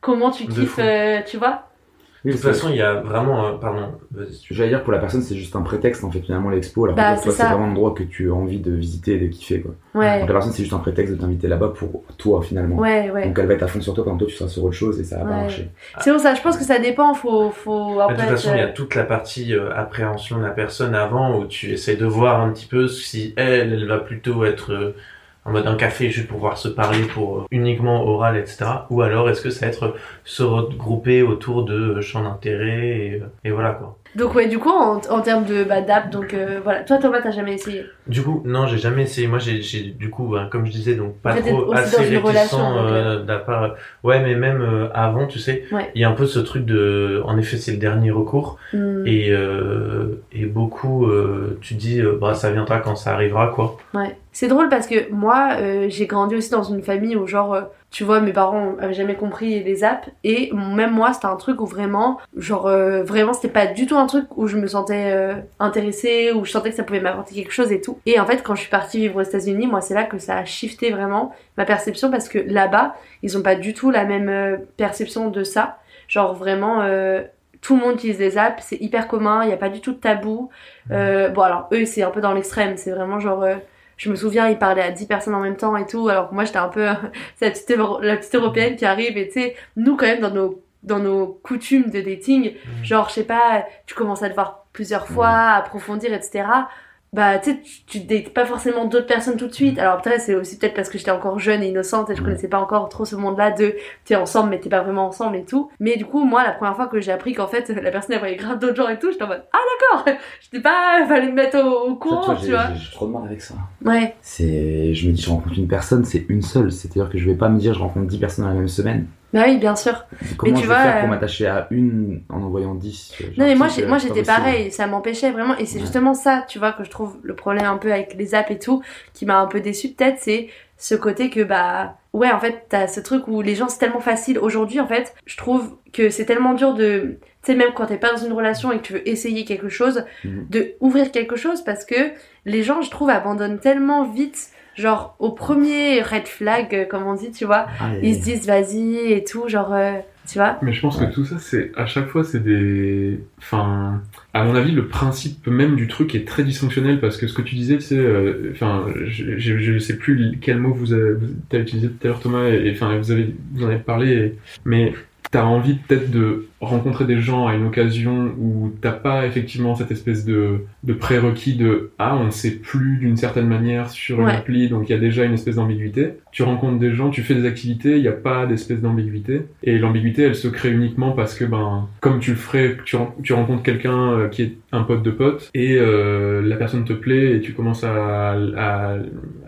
[SPEAKER 1] Comment tu
[SPEAKER 3] De
[SPEAKER 1] kiffes, euh, tu vois
[SPEAKER 2] Oui,
[SPEAKER 3] De toute façon, il y a vraiment. euh, pardon,
[SPEAKER 2] J'allais dire pour la personne c'est juste un prétexte en fait finalement l'expo alors que
[SPEAKER 1] Bah,
[SPEAKER 2] toi
[SPEAKER 1] c'est
[SPEAKER 2] vraiment un endroit que tu as envie de visiter et de kiffer quoi.
[SPEAKER 1] Ouais,
[SPEAKER 2] Donc la personne c'est juste un prétexte de t'inviter là-bas pour toi finalement.
[SPEAKER 1] ouais, ouais.
[SPEAKER 2] Donc elle va être à fond sur toi pendant que toi tu seras sur autre chose et ça va pas marcher.
[SPEAKER 1] C'est pour ça, je pense que ça dépend, faut, faut un
[SPEAKER 3] De toute façon, il y a
[SPEAKER 1] euh,
[SPEAKER 3] toute la partie euh, appréhension de la personne avant où tu essaies de voir un petit peu si elle, elle va plutôt être euh, en mode un café juste pour pouvoir se parler pour euh, uniquement oral, etc. Ou alors est-ce que ça va être se regrouper autour de champs d'intérêt et, euh, et voilà quoi.
[SPEAKER 1] Donc, ouais, du coup, en, en termes de bah, d'app, donc euh, voilà. Toi, Thomas, t'as jamais essayé?
[SPEAKER 3] Du coup, non, j'ai jamais essayé. Moi, j'ai, du coup, ben, comme je disais, donc pas trop assez réticent euh, la part. Ouais, mais même euh, avant, tu sais, il
[SPEAKER 1] Ouais.
[SPEAKER 3] y a un peu ce truc de. En effet, c'est le dernier recours.
[SPEAKER 1] Hmm.
[SPEAKER 3] Et, euh, et beaucoup, euh, tu dis, euh, bah, ça viendra quand ça arrivera, quoi.
[SPEAKER 1] Ouais. C'est drôle parce que moi, euh, j'ai grandi aussi dans une famille où genre, euh, tu vois, mes parents avaient jamais compris les apps et même moi, c'était un truc où vraiment, genre, euh, vraiment, c'était pas du tout un truc où je me sentais euh, intéressée, où je sentais que ça pouvait m'apporter quelque chose et tout. Et en fait, quand je suis partie vivre aux États-Unis, moi, c'est là que ça a shifté vraiment ma perception parce que là-bas, ils ont pas du tout la même euh, perception de ça. Genre vraiment. euh, tout le monde utilise les apps, c'est hyper commun, il n'y a pas du tout de tabou. Euh, bon alors eux c'est un peu dans l'extrême, c'est vraiment genre je me souviens, ils parlaient à 10 personnes en même temps et tout, alors que moi j'étais un peu la petite, la petite européenne qui arrive et tu sais, nous quand même dans nos dans nos coutumes de dating, genre je sais pas, tu commences à te voir plusieurs fois, approfondir, etc. Bah tu sais, tu, dates pas forcément d'autres personnes tout de suite. Alors peut-être c'est aussi peut-être parce que j'étais encore jeune et innocente et je connaissais pas encore trop ce monde-là de t'es ensemble mais t'es pas vraiment ensemble et tout. Mais du coup moi la première fois que j'ai appris qu'en fait la personne elle voyait grave d'autres gens et tout, j'étais en mode ah d'accord, j'étais pas, fallait me mettre au, au courant,
[SPEAKER 2] tu
[SPEAKER 1] tu
[SPEAKER 2] vois, j'ai trop de mal avec ça.
[SPEAKER 1] Ouais.
[SPEAKER 2] C'est, je me dis, je rencontre une personne, c'est une seule. C'est-à-dire que je vais pas me dire, je rencontre 10 personnes dans la même semaine.
[SPEAKER 1] Bah oui, bien sûr.
[SPEAKER 2] Comment
[SPEAKER 1] tu
[SPEAKER 2] je
[SPEAKER 1] vois,
[SPEAKER 2] vais faire pour
[SPEAKER 1] euh,
[SPEAKER 2] m'attacher à une en envoyant 10 genre,
[SPEAKER 1] Non mais moi, j'étais pareil, ça m'empêchait vraiment et c'est
[SPEAKER 2] Ouais.
[SPEAKER 1] justement ça, tu vois, que je trouve le problème un peu avec les apps et tout, qui m'a un peu déçu peut-être, c'est ce côté que bah ouais en fait t'as ce truc où les gens c'est tellement facile aujourd'hui en fait je trouve que c'est tellement dur de tu sais même quand t'es pas dans une relation et que tu veux essayer quelque chose
[SPEAKER 2] Mhm.
[SPEAKER 1] de ouvrir quelque chose parce que les gens je trouve abandonnent tellement vite genre au premier red flag euh, comme on dit tu vois
[SPEAKER 2] Ah,
[SPEAKER 1] ils se disent vas-y et tout genre euh, tu vois
[SPEAKER 4] Mais je pense que tout ça, c'est à chaque fois, c'est des. Enfin, à mon avis, le principe même du truc est très dysfonctionnel parce que ce que tu disais, tu sais, euh, enfin, je, je, je sais plus quel mot vous avez, vous avez utilisé tout à l'heure, Thomas, et enfin, vous avez, vous en avez parlé, et- mais t'as envie peut-être de rencontrer des gens à une occasion où t'as pas effectivement cette espèce de, de prérequis de ah on ne sait plus d'une certaine manière sur une
[SPEAKER 1] Ouais.
[SPEAKER 4] appli donc il y a déjà une espèce d'ambiguïté. Tu rencontres des gens tu fais des activités il n'y a pas d'espèce d'ambiguïté. Et l'ambiguïté elle se crée uniquement parce que ben comme tu le ferais tu, tu rencontres quelqu'un euh, qui est un pote de pote et euh, la personne te plaît et tu commences à, à,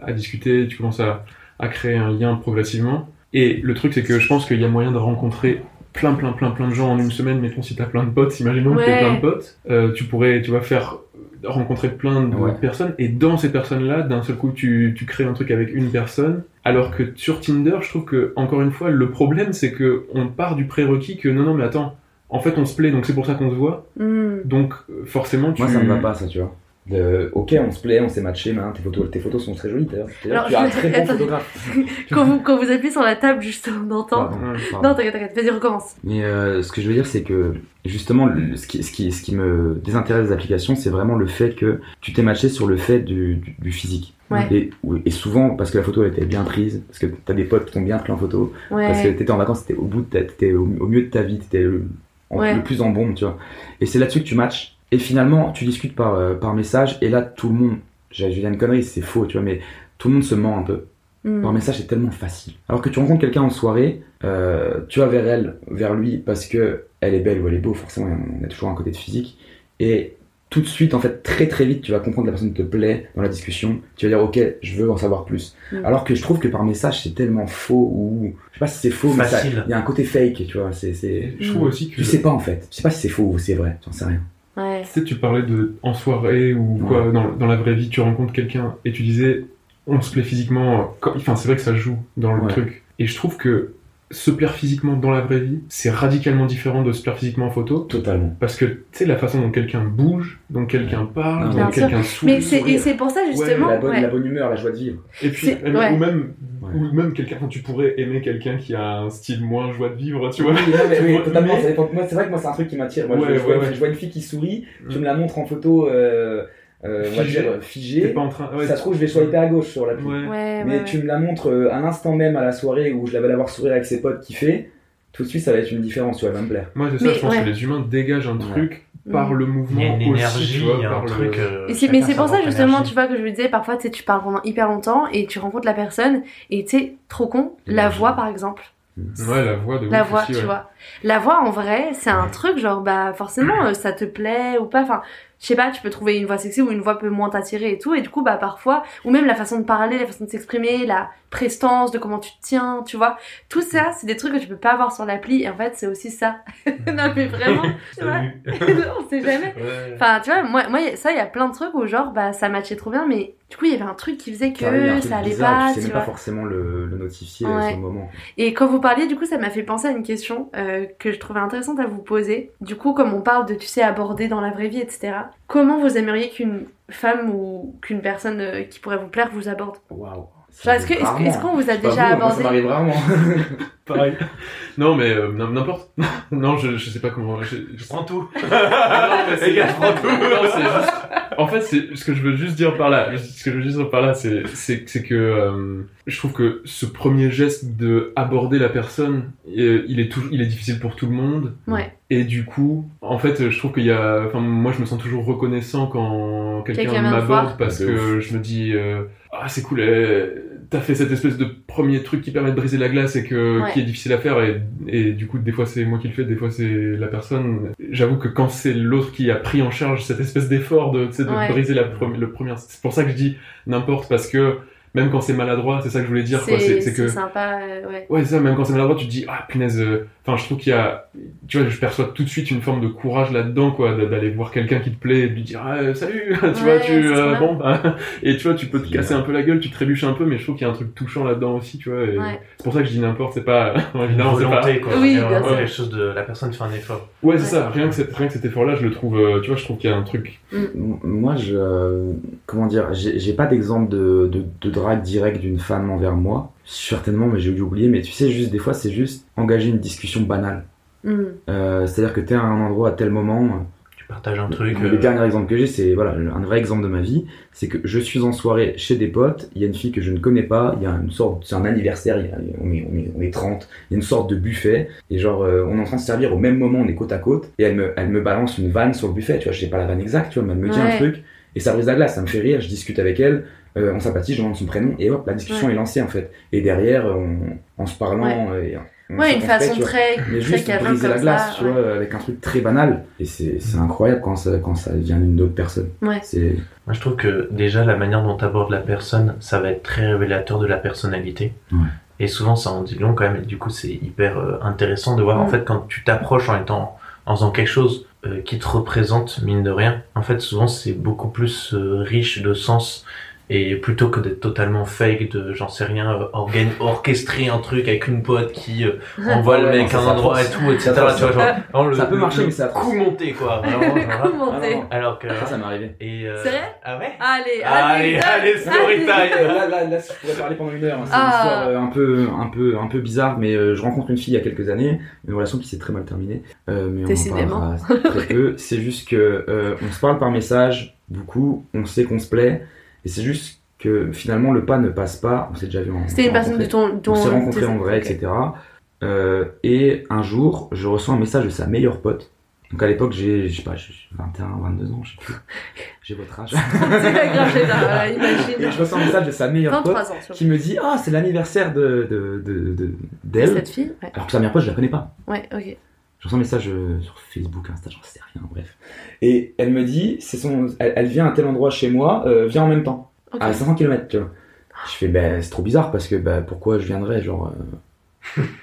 [SPEAKER 4] à discuter tu commences à, à créer un lien progressivement et le truc, c'est que je pense qu'il y a moyen de rencontrer plein, plein, plein, plein de gens en une semaine. Mettons, si t'as plein de potes, imaginons que t'as plein de potes, euh, tu pourrais, tu vas faire rencontrer plein de
[SPEAKER 2] Ouais.
[SPEAKER 4] personnes. Et dans ces personnes-là, d'un seul coup, tu, tu crées un truc avec une personne. Alors que sur Tinder, je trouve que, encore une fois, le problème, c'est que on part du prérequis que non, non, mais attends, en fait, on se plaît, donc c'est pour ça qu'on se voit.
[SPEAKER 1] Hmm.
[SPEAKER 4] Donc, forcément, tu...
[SPEAKER 2] Moi, ça me va pas, ça, tu vois. De, ok, on se plaît, on s'est matché, hein, tes, photos, tes photos sont très jolies d'ailleurs.
[SPEAKER 1] Alors,
[SPEAKER 2] tu es un très bon
[SPEAKER 1] attends.
[SPEAKER 2] photographe.
[SPEAKER 1] quand vous quand vous appuyez sur la table juste on entend
[SPEAKER 2] Pardon,
[SPEAKER 4] Ouais.
[SPEAKER 2] pardon.
[SPEAKER 1] non t'inquiète t'inquiète vas-y recommence
[SPEAKER 2] Mais euh, ce que je veux dire, c'est que justement, le- ce qui, ce qui, ce qui me désintéresse des applications, c'est vraiment le fait que tu t'es matché sur le fait du, du, du physique.
[SPEAKER 1] Ouais.
[SPEAKER 2] Et, et souvent, parce que la photo elle était bien prise, parce que t'as des potes qui t'ont bien pris en photo, parce que t'étais en vacances, t'étais au bout de ta, t'étais au, au milieu de ta vie, t'étais le, en-
[SPEAKER 1] Ouais.
[SPEAKER 2] le plus en bombe, tu vois. Et c'est là-dessus que tu matches. Et finalement, tu discutes par, euh, par message, et là, tout le monde, je je dire une connerie, c'est faux, tu vois, mais tout le monde se ment un peu.
[SPEAKER 1] Mm.
[SPEAKER 2] Par message, c'est tellement facile. Alors que tu rencontres quelqu'un en soirée, euh, tu vas vers elle, vers lui, parce que elle est belle ou elle est beau, forcément, on a toujours un côté de physique. Et tout de suite, en fait, très très vite, tu vas comprendre que la personne te plaît dans la discussion. Tu vas dire, ok, je veux en savoir plus.
[SPEAKER 1] Mm.
[SPEAKER 2] Alors que je trouve que par message, c'est tellement faux ou je sais pas si c'est faux, mais il y a un côté fake, tu vois. C'est, c'est...
[SPEAKER 4] Je trouve aussi que.
[SPEAKER 2] Tu sais pas en fait. Tu sais pas si c'est faux ou c'est vrai. J'en sais rien.
[SPEAKER 1] Ouais.
[SPEAKER 4] Tu sais, tu parlais de en soirée ou quoi,
[SPEAKER 2] Ouais.
[SPEAKER 4] dans, dans la vraie vie, tu rencontres quelqu'un et tu disais, on se plaît physiquement. quand- Enfin, c'est vrai que ça joue dans le
[SPEAKER 2] Ouais.
[SPEAKER 4] truc. Et je trouve que se plaire physiquement dans la vraie vie, c'est radicalement différent de se plaire physiquement en photo.
[SPEAKER 2] Totalement.
[SPEAKER 4] Parce que tu sais, la façon dont quelqu'un bouge, dont quelqu'un parle,
[SPEAKER 2] Non,
[SPEAKER 4] dont quelqu'un sourit.
[SPEAKER 1] Mais c'est, et c'est pour ça justement.
[SPEAKER 2] la, bonne,
[SPEAKER 1] ouais.
[SPEAKER 2] la bonne humeur, la joie de vivre.
[SPEAKER 4] Et puis,
[SPEAKER 1] C'est-
[SPEAKER 4] même-
[SPEAKER 1] ouais.
[SPEAKER 4] ou même,
[SPEAKER 2] Ouais.
[SPEAKER 4] ou même quelqu'un, enfin, tu pourrais aimer quelqu'un qui a un style moins joie de vivre, tu vois.
[SPEAKER 2] Oui, non, mais oui,
[SPEAKER 4] Mais-
[SPEAKER 2] totalement. ça dépend. Moi, c'est vrai que moi, c'est un truc qui m'attire. Moi, je-
[SPEAKER 4] Ouais,
[SPEAKER 2] je, vois,
[SPEAKER 4] ouais, ouais.
[SPEAKER 2] je vois une fille qui sourit, tu
[SPEAKER 4] Mm.
[SPEAKER 2] me la montres en photo, euh, euh, on va
[SPEAKER 4] Figée.
[SPEAKER 2] dire, euh,
[SPEAKER 4] T'es
[SPEAKER 2] figée.
[SPEAKER 4] pas en train. ouais,
[SPEAKER 2] ça se trouve, je vais swiper à gauche sur l'appli.
[SPEAKER 4] Ouais.
[SPEAKER 1] Ouais,
[SPEAKER 2] Mais
[SPEAKER 1] ouais,
[SPEAKER 2] tu
[SPEAKER 1] ouais.
[SPEAKER 2] me la montres euh, à l'instant même à la soirée où je la vais la voir sourire avec ses potes kiffer, tout de suite, ça va être une différence, tu vois, elle va me plaire.
[SPEAKER 4] Moi, c'est ça,
[SPEAKER 1] Mais,
[SPEAKER 4] je pense
[SPEAKER 1] ouais.
[SPEAKER 4] que les humains dégagent un
[SPEAKER 2] Ouais.
[SPEAKER 4] truc par
[SPEAKER 1] Mm.
[SPEAKER 4] le
[SPEAKER 3] Il y a
[SPEAKER 4] mouvement
[SPEAKER 3] une
[SPEAKER 4] aussi,
[SPEAKER 3] énergie,
[SPEAKER 4] tu vois,
[SPEAKER 3] il y a
[SPEAKER 4] par
[SPEAKER 3] un
[SPEAKER 4] le-
[SPEAKER 3] truc. euh,
[SPEAKER 1] Et c'est-
[SPEAKER 3] chacun
[SPEAKER 1] mais c'est pour ça justement,
[SPEAKER 3] énergie.
[SPEAKER 1] tu vois, que je lui disais, parfois, tu sais, tu parles pendant hyper longtemps et tu rencontres la personne et tu sais, trop con, la voix par exemple.
[SPEAKER 4] Ouais, la voix de
[SPEAKER 1] La voix,
[SPEAKER 4] aussi,
[SPEAKER 1] tu
[SPEAKER 4] ouais.
[SPEAKER 1] vois. La voix, en vrai, c'est un truc, genre, bah, forcément, euh, ça te plaît ou pas. Enfin, je sais pas, tu peux trouver une voix sexy ou une voix peut moins t'attirer et tout. Et du coup, bah, parfois, ou même la façon de parler, la façon de s'exprimer, la prestance, de comment tu te tiens, tu vois. Tout ça, c'est des trucs que tu peux pas avoir sur l'appli. Et en fait, c'est aussi ça. non, mais vraiment, tu vois.
[SPEAKER 3] Salut.
[SPEAKER 1] On sait jamais.
[SPEAKER 3] Ouais.
[SPEAKER 1] Enfin, tu vois, moi, moi, ça, il y a plein de trucs où, genre, bah, ça matchait trop bien, mais du coup, il y avait un truc qui faisait que
[SPEAKER 2] truc
[SPEAKER 1] ça allait
[SPEAKER 2] bizarre,
[SPEAKER 1] pas,
[SPEAKER 2] tu sais
[SPEAKER 1] tu
[SPEAKER 2] même
[SPEAKER 1] vois.
[SPEAKER 2] pas forcément le, le notifier
[SPEAKER 1] Ouais.
[SPEAKER 2] sur le moment.
[SPEAKER 1] Et quand vous parliez, du coup, ça m'a fait penser à une question euh, que je trouvais intéressante à vous poser. Du coup, comme on parle de, tu sais, aborder dans la vraie vie, etc. Comment vous aimeriez qu'une femme ou qu'une personne euh, qui pourrait vous plaire vous aborde?
[SPEAKER 2] Waouh.
[SPEAKER 1] Genre, est-ce que- est-ce que- est-ce qu'on vous a déjà
[SPEAKER 2] vous, moi,
[SPEAKER 1] abordé
[SPEAKER 2] Ça m'arrive rarement.
[SPEAKER 4] Pareil. Non, mais euh, n'importe. non, je, je sais pas comment. Je,
[SPEAKER 3] prends tout.
[SPEAKER 4] non, mais c'est
[SPEAKER 3] gars, je prends tout.
[SPEAKER 4] Non, c'est juste. En fait, c'est ce que je veux juste dire par là. Ce que je veux juste dire par là, c'est c'est c'est que euh, je trouve que ce premier geste de aborder la personne, euh, il est toujours, il est difficile pour tout le monde.
[SPEAKER 1] Ouais.
[SPEAKER 4] Et du coup, en fait, je trouve qu'il y a. Enfin, moi, je me sens toujours reconnaissant quand quelqu'un m'aborde parce que je me dis, euh, ah, c'est cool. euh, T'as fait cette espèce de premier truc qui permet de briser la glace et que
[SPEAKER 1] Ouais.
[SPEAKER 4] qui est difficile à faire et, et du coup des fois c'est moi qui le fais, des fois c'est la personne. J'avoue que quand c'est l'autre qui a pris en charge cette espèce d'effort de, tu sais, de
[SPEAKER 1] Ouais.
[SPEAKER 4] briser la pre- le premier, c'est pour ça que je dis n'importe parce que même quand c'est maladroit, c'est ça que je voulais dire quoi. C'est c'est que
[SPEAKER 1] sympa, euh, ouais.
[SPEAKER 4] Ouais, c'est ça, même quand c'est maladroit, tu te dis, ah, punaise, euh, enfin, je trouve qu'il y a, tu vois, je perçois tout de suite une forme de courage là-dedans, quoi, d'aller voir quelqu'un qui te plaît et de lui dire, ah, euh, salut, tu vois,
[SPEAKER 1] Ouais,
[SPEAKER 4] tu, euh, bon, bah, et tu vois, tu peux te casser un peu la gueule, tu trébuches un peu, mais je trouve qu'il y a un truc touchant là-dedans aussi, tu vois, et
[SPEAKER 1] Ouais.
[SPEAKER 4] c'est pour ça que je dis n'importe, c'est pas, évidemment, c'est pas,
[SPEAKER 3] quoi.
[SPEAKER 1] Oui, bien sûr.
[SPEAKER 3] quelque chose de la personne fait un effort.
[SPEAKER 4] ouais, c'est
[SPEAKER 1] Ouais.
[SPEAKER 4] ça, rien que, cet, rien que cet effort-là, je le trouve, euh, tu vois, je trouve qu'il y a un truc,
[SPEAKER 2] M- Moi, je. Comment dire J'ai j'ai pas d'exemple de, de, de drague direct d'une femme envers moi. Certainement, mais j'ai dû oublier. Mais tu sais, juste des fois, c'est juste engager une discussion banale.
[SPEAKER 1] Hmm.
[SPEAKER 2] Euh, C'est-à-dire que t'es à un endroit à tel moment.
[SPEAKER 3] Tu partages un truc.
[SPEAKER 2] Le
[SPEAKER 3] euh,
[SPEAKER 2] dernier exemple que j'ai, c'est voilà, un vrai exemple de ma vie. C'est que je suis en soirée chez des potes. Il y a une fille que je ne connais pas. Il y a une sorte. C'est un anniversaire. y a- on, est, on, est, on est 30. Il y a une sorte de buffet. Et genre, euh, on est en train de se servir au même moment. On est côte à côte. Et elle me, elle me balance une vanne sur le buffet. Tu vois, je sais pas la vanne exacte. Tu vois, mais elle me dit
[SPEAKER 1] Ouais.
[SPEAKER 2] un truc. Et ça brise la glace. Ça me fait rire. Je discute avec elle. Euh, on sympathise. Je demande son prénom. Et hop, la discussion
[SPEAKER 1] Ouais.
[SPEAKER 2] est lancée en fait. Et derrière, on, en se parlant. euh, et on
[SPEAKER 1] Ouais, une façon
[SPEAKER 2] vois.
[SPEAKER 1] très,
[SPEAKER 2] Mais
[SPEAKER 1] très
[SPEAKER 2] juste briser la glace,
[SPEAKER 1] ça.
[SPEAKER 2] tu
[SPEAKER 1] ouais.
[SPEAKER 2] vois, avec un truc très banal. Et c'est c'est incroyable quand ça, quand ça vient d'une autre personne.
[SPEAKER 1] Ouais.
[SPEAKER 3] Moi, je trouve que déjà, la manière dont tu abordes la personne, ça va être très révélateur de la personnalité.
[SPEAKER 2] Ouais.
[SPEAKER 3] Et souvent, ça en dit long quand même. Et du coup, c'est hyper euh, intéressant de voir, en fait, quand tu t'approches en étant, en faisant quelque chose euh, qui te représente, mine de rien, en fait, souvent, c'est beaucoup plus euh, riche de sens. Et plutôt que d'être totalement fake, de, j'en sais rien, euh, organ- orchestrer un truc avec une pote qui euh, envoie
[SPEAKER 2] Ouais,
[SPEAKER 3] le mec
[SPEAKER 2] ça,
[SPEAKER 3] à un
[SPEAKER 2] ça
[SPEAKER 3] endroit et tout, etc.
[SPEAKER 2] Ça force.
[SPEAKER 3] Tu vois, genre, vraiment, le-
[SPEAKER 2] Ça peut
[SPEAKER 3] le-
[SPEAKER 2] marcher,
[SPEAKER 3] le
[SPEAKER 2] mais ça
[SPEAKER 3] coup
[SPEAKER 2] force.
[SPEAKER 3] monté, quoi. Vraiment,
[SPEAKER 2] Ah,
[SPEAKER 1] t'es
[SPEAKER 2] non.
[SPEAKER 3] alors que...
[SPEAKER 2] ça, ça m'est arrivé.
[SPEAKER 3] Et, euh,
[SPEAKER 1] C'est vrai
[SPEAKER 3] Ah ouais
[SPEAKER 1] Allez,
[SPEAKER 3] Allez, allez, story time.
[SPEAKER 2] Là, là, là, je pourrais parler pendant une heure. hein. C'est
[SPEAKER 1] Ah.
[SPEAKER 2] une histoire euh, un peu, un peu, un peu bizarre, mais je rencontre une fille il y a quelques années, une relation qui s'est très mal terminée, euh, mais on en
[SPEAKER 1] Décidément.
[SPEAKER 2] parlera très peu. C'est juste que euh, on se parle par message beaucoup, on sait qu'on se plaît, et c'est juste que finalement le pas ne passe pas. On s'est déjà vu en.
[SPEAKER 1] C'était une personne de ton.
[SPEAKER 2] On
[SPEAKER 1] ton
[SPEAKER 2] s'est rencontrés en vrai, etc. Euh, et un jour, je reçois un message de sa meilleure pote Donc à l'époque, j'ai, je sais pas, j'ai 21, 22 ans, je sais plus. J'ai votre âge.
[SPEAKER 1] C'est pas grave, j'ai voilà,
[SPEAKER 2] Et
[SPEAKER 1] imagine.
[SPEAKER 2] je reçois un message de sa meilleure pote
[SPEAKER 1] 23 ans, sur
[SPEAKER 2] qui me dit Ah, c'est l'anniversaire de, de, de, de- d'elle.
[SPEAKER 1] cette fille Ouais,
[SPEAKER 2] Alors que sa meilleure pote, je la connais pas.
[SPEAKER 1] ouais ok.
[SPEAKER 2] Je reçois un message euh, sur Facebook, Insta, j'en sais rien, bref. Et elle me dit c'est son, elle, elle vient à tel endroit chez moi, euh, viens en même temps. À 500 km, tu vois. Je fais, ben, c'est trop bizarre parce que, ben, pourquoi je viendrais, genre. euh,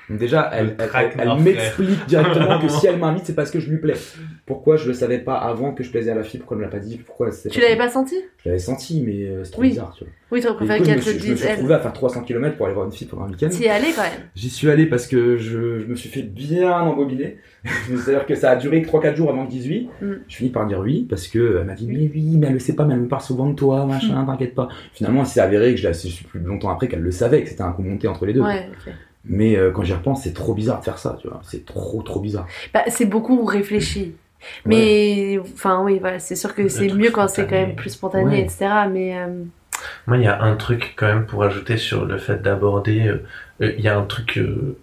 [SPEAKER 2] déjà, elle,
[SPEAKER 3] Le
[SPEAKER 2] elle, elle-
[SPEAKER 3] traquenard,
[SPEAKER 2] elle
[SPEAKER 3] frère.
[SPEAKER 2] m'explique directement que si elle m'invite, c'est parce que je lui plais. Pourquoi je le savais pas avant que je plaisais à la fille? Pourquoi elle me l'a pas dit? Pourquoi c'est
[SPEAKER 1] Tu l'avais pas senti?
[SPEAKER 2] Je l'avais senti, mais euh, c'est trop
[SPEAKER 1] Oui.
[SPEAKER 2] bizarre, tu vois.
[SPEAKER 1] Oui,
[SPEAKER 2] du
[SPEAKER 1] préféré qu'elle te
[SPEAKER 2] suis, je me
[SPEAKER 1] dise
[SPEAKER 2] suis
[SPEAKER 1] elle.
[SPEAKER 2] retrouvé à faire 300 km pour aller voir une fille pendant un week-end.
[SPEAKER 1] T'y es allé quand même.
[SPEAKER 2] J'y suis allé parce que je, je me suis fait bien embobiner. C'est-à-dire que ça a duré 3-4 jours avant dise oui.
[SPEAKER 1] Mm.
[SPEAKER 2] Je finis par dire oui parce que elle m'a dit mais oui, mais elle le sait pas, mais elle me parle souvent de toi, machin,
[SPEAKER 1] Mm.
[SPEAKER 2] t'inquiète pas. Finalement, il s'est avéré que je, l'ai- suis plus longtemps après qu'elle le savait, que c'était un coup monté entre les deux.
[SPEAKER 1] Ouais.
[SPEAKER 2] Mais euh, quand j'y repense, c'est trop bizarre de faire ça, tu vois. C'est trop, trop bizarre.
[SPEAKER 1] Bah, c'est beaucoup réfléchi. Mais, enfin, oui, voilà, c'est sûr que c'est mieux quand c'est quand même plus spontané,
[SPEAKER 2] Ouais.
[SPEAKER 1] etc. Mais, euh,
[SPEAKER 3] Moi, il y a un truc quand même pour ajouter sur le fait d'aborder. euh, euh, Il y a un truc euh,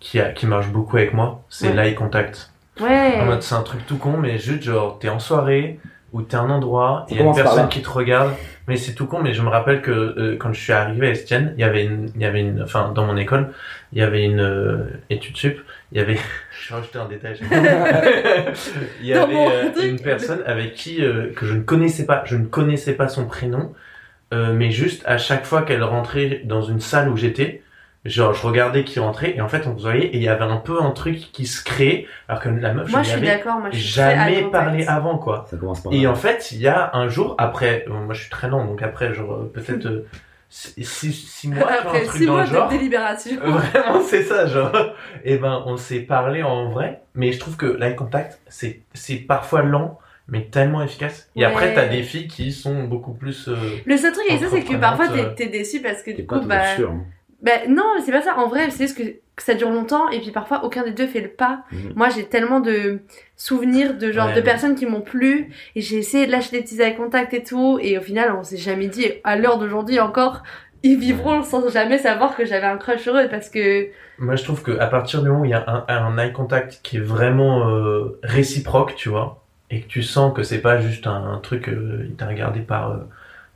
[SPEAKER 3] qui, a, qui marche beaucoup avec moi, c'est
[SPEAKER 1] Ouais.
[SPEAKER 3] l'eye contact.
[SPEAKER 1] ouais.
[SPEAKER 3] En mode, c'est un truc tout con, mais juste genre, t'es en soirée ou t'es à un endroit,
[SPEAKER 2] Ça
[SPEAKER 3] il y a une personne qui te regarde. Mais c'est tout con, mais je me rappelle que euh, quand je suis arrivé à Estienne, il y avait une, il y avait une, enfin, dans mon école, il y avait une euh, étude sup, il y avait, je vais rajouter un détail. il y avait euh, une personne avec qui, que je ne connaissais pas, je ne connaissais pas son prénom, mais juste à chaque fois qu'elle rentrait dans une salle où j'étais, genre je regardais qui rentrait et en fait on se voyait et il y avait un peu un truc qui se créait alors que la meuf
[SPEAKER 1] moi,
[SPEAKER 3] je
[SPEAKER 1] je
[SPEAKER 3] lui
[SPEAKER 1] suis
[SPEAKER 3] avais
[SPEAKER 1] d'accord. Moi, je suis très
[SPEAKER 3] jamais
[SPEAKER 1] eye contact.
[SPEAKER 3] parlé avant quoi.
[SPEAKER 2] Ça commence par
[SPEAKER 3] Et
[SPEAKER 2] là.
[SPEAKER 3] en fait, il y a un jour après, euh, moi je suis très lent, donc après, genre, euh, peut-être 6 six, mois, vois, un
[SPEAKER 1] Après
[SPEAKER 3] truc
[SPEAKER 1] 6
[SPEAKER 3] dans
[SPEAKER 1] mois
[SPEAKER 3] le genre.
[SPEAKER 1] de délibération.
[SPEAKER 3] Euh, Vraiment, c'est ça, genre. Et ben, on s'est parlé en vrai, mais je trouve que l'eye contact, c'est, c'est parfois lent, mais tellement efficace. Et
[SPEAKER 1] Ouais.
[SPEAKER 3] après, t'as des filles qui sont beaucoup plus. euh,
[SPEAKER 1] Le seul truc avec ça, c'est que parfois t'es t'es déçu parce que du coup, bah,
[SPEAKER 2] sûr. hein.
[SPEAKER 1] Bah. Non, c'est pas ça. En vrai, c'est juste que, que ça dure longtemps et puis parfois aucun des deux fait le pas.
[SPEAKER 2] Mhm.
[SPEAKER 1] Moi, j'ai tellement de souvenirs de genre
[SPEAKER 3] Ouais,
[SPEAKER 1] de personnes qui m'ont plu et j'ai essayé de lâcher des petits eye contact et tout et au final, on s'est jamais dit. À l'heure d'aujourd'hui encore, ils vivront sans jamais savoir que j'avais un crush sur eux parce que
[SPEAKER 3] Moi, je trouve qu'à partir du moment où il y a un, un eye contact qui est vraiment euh, réciproque, tu vois, et que tu sens que c'est pas juste un, un truc, euh, il t'a regardé par, euh,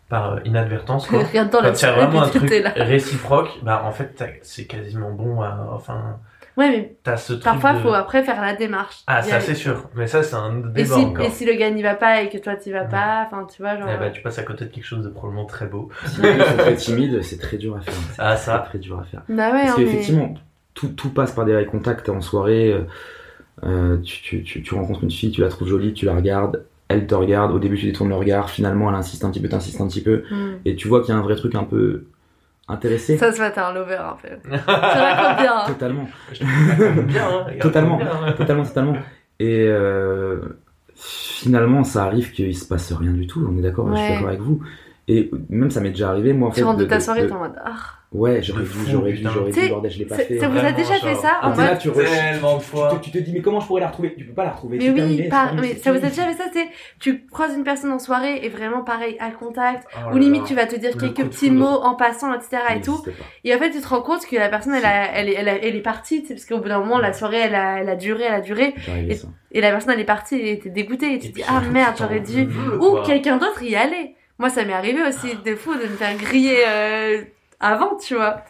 [SPEAKER 3] par euh, inadvertance, quoi. Quand
[SPEAKER 1] la
[SPEAKER 3] il y a vraiment un truc réciproque, bah en fait, c'est quasiment bon à, enfin,
[SPEAKER 1] Ouais, mais
[SPEAKER 3] t'as ce truc
[SPEAKER 1] parfois,
[SPEAKER 3] de...
[SPEAKER 1] faut après faire la démarche.
[SPEAKER 3] Ah, ça c'est sûr. Mais ça, c'est un
[SPEAKER 1] Et
[SPEAKER 3] débat
[SPEAKER 1] si,
[SPEAKER 3] encore.
[SPEAKER 1] et si le gars n'y va pas et que toi t'y vas
[SPEAKER 3] Ouais.
[SPEAKER 1] pas, enfin tu vois genre.
[SPEAKER 3] Eh bah, tu passes à côté de quelque chose de probablement très beau.
[SPEAKER 2] Si les mecs sont très timides, c'est très dur à faire.
[SPEAKER 3] Ah, ça.
[SPEAKER 2] très dur à faire.
[SPEAKER 1] Bah ouais,
[SPEAKER 2] Parce
[SPEAKER 1] hein, mais-
[SPEAKER 2] qu'effectivement, tout, tout passe par des eye contact en soirée. euh, euh, tu, tu, tu, tu rencontres une fille, tu la trouves jolie, tu la regardes, elle te regarde, au début tu détournes le regard, finalement elle insiste un petit peu, t'insistes un petit peu,
[SPEAKER 1] Hmm.
[SPEAKER 2] et tu vois qu'il y a un vrai truc un peu intéressé.
[SPEAKER 1] Ça se fait, t'es un lover en fait. Tu racontes bien. hein.
[SPEAKER 2] Totalement,
[SPEAKER 3] bien, hein,
[SPEAKER 2] Totalement.
[SPEAKER 3] bien, hein.
[SPEAKER 2] totalement, totalement. Et euh, finalement, ça arrive qu'il se passe rien du tout, on est d'accord, je suis d'accord avec vous. Et même ça m'est déjà arrivé, moi en fait.
[SPEAKER 1] Tu rentres de
[SPEAKER 2] de-
[SPEAKER 1] ta soirée, t'es en mode. Ah.
[SPEAKER 2] Ouais, j'aurais dû, j'aurais dû, j'aurais dû, bordel, je l'ai pas
[SPEAKER 1] Ça
[SPEAKER 2] fait.
[SPEAKER 1] ça vous a déjà fait ça en mode.
[SPEAKER 2] tu
[SPEAKER 3] Tellement de
[SPEAKER 2] tu,
[SPEAKER 3] fois.
[SPEAKER 2] te, tu te dis mais comment je pourrais la retrouver? Tu peux pas la retrouver.
[SPEAKER 1] Mais oui, mais ça vous a déjà fait ça, c'est tu croises une personne en soirée et vraiment pareil, à contact,
[SPEAKER 3] Oh
[SPEAKER 1] ou limite tu vas te dire quelques petits mots en passant, etc. Et tout. Et en fait, tu te rends compte que la personne, elle, elle, est, elle, est partie, parce qu'au bout d'un moment, la soirée, elle a, elle a duré, elle a duré, et la personne, elle est partie, elle était dégoûtée, et tu te dis, ah merde, j'aurais dû. Ou quelqu'un d'autre y allait. Moi, ça m'est arrivé aussi de fou de me faire griller euh, avant, tu vois.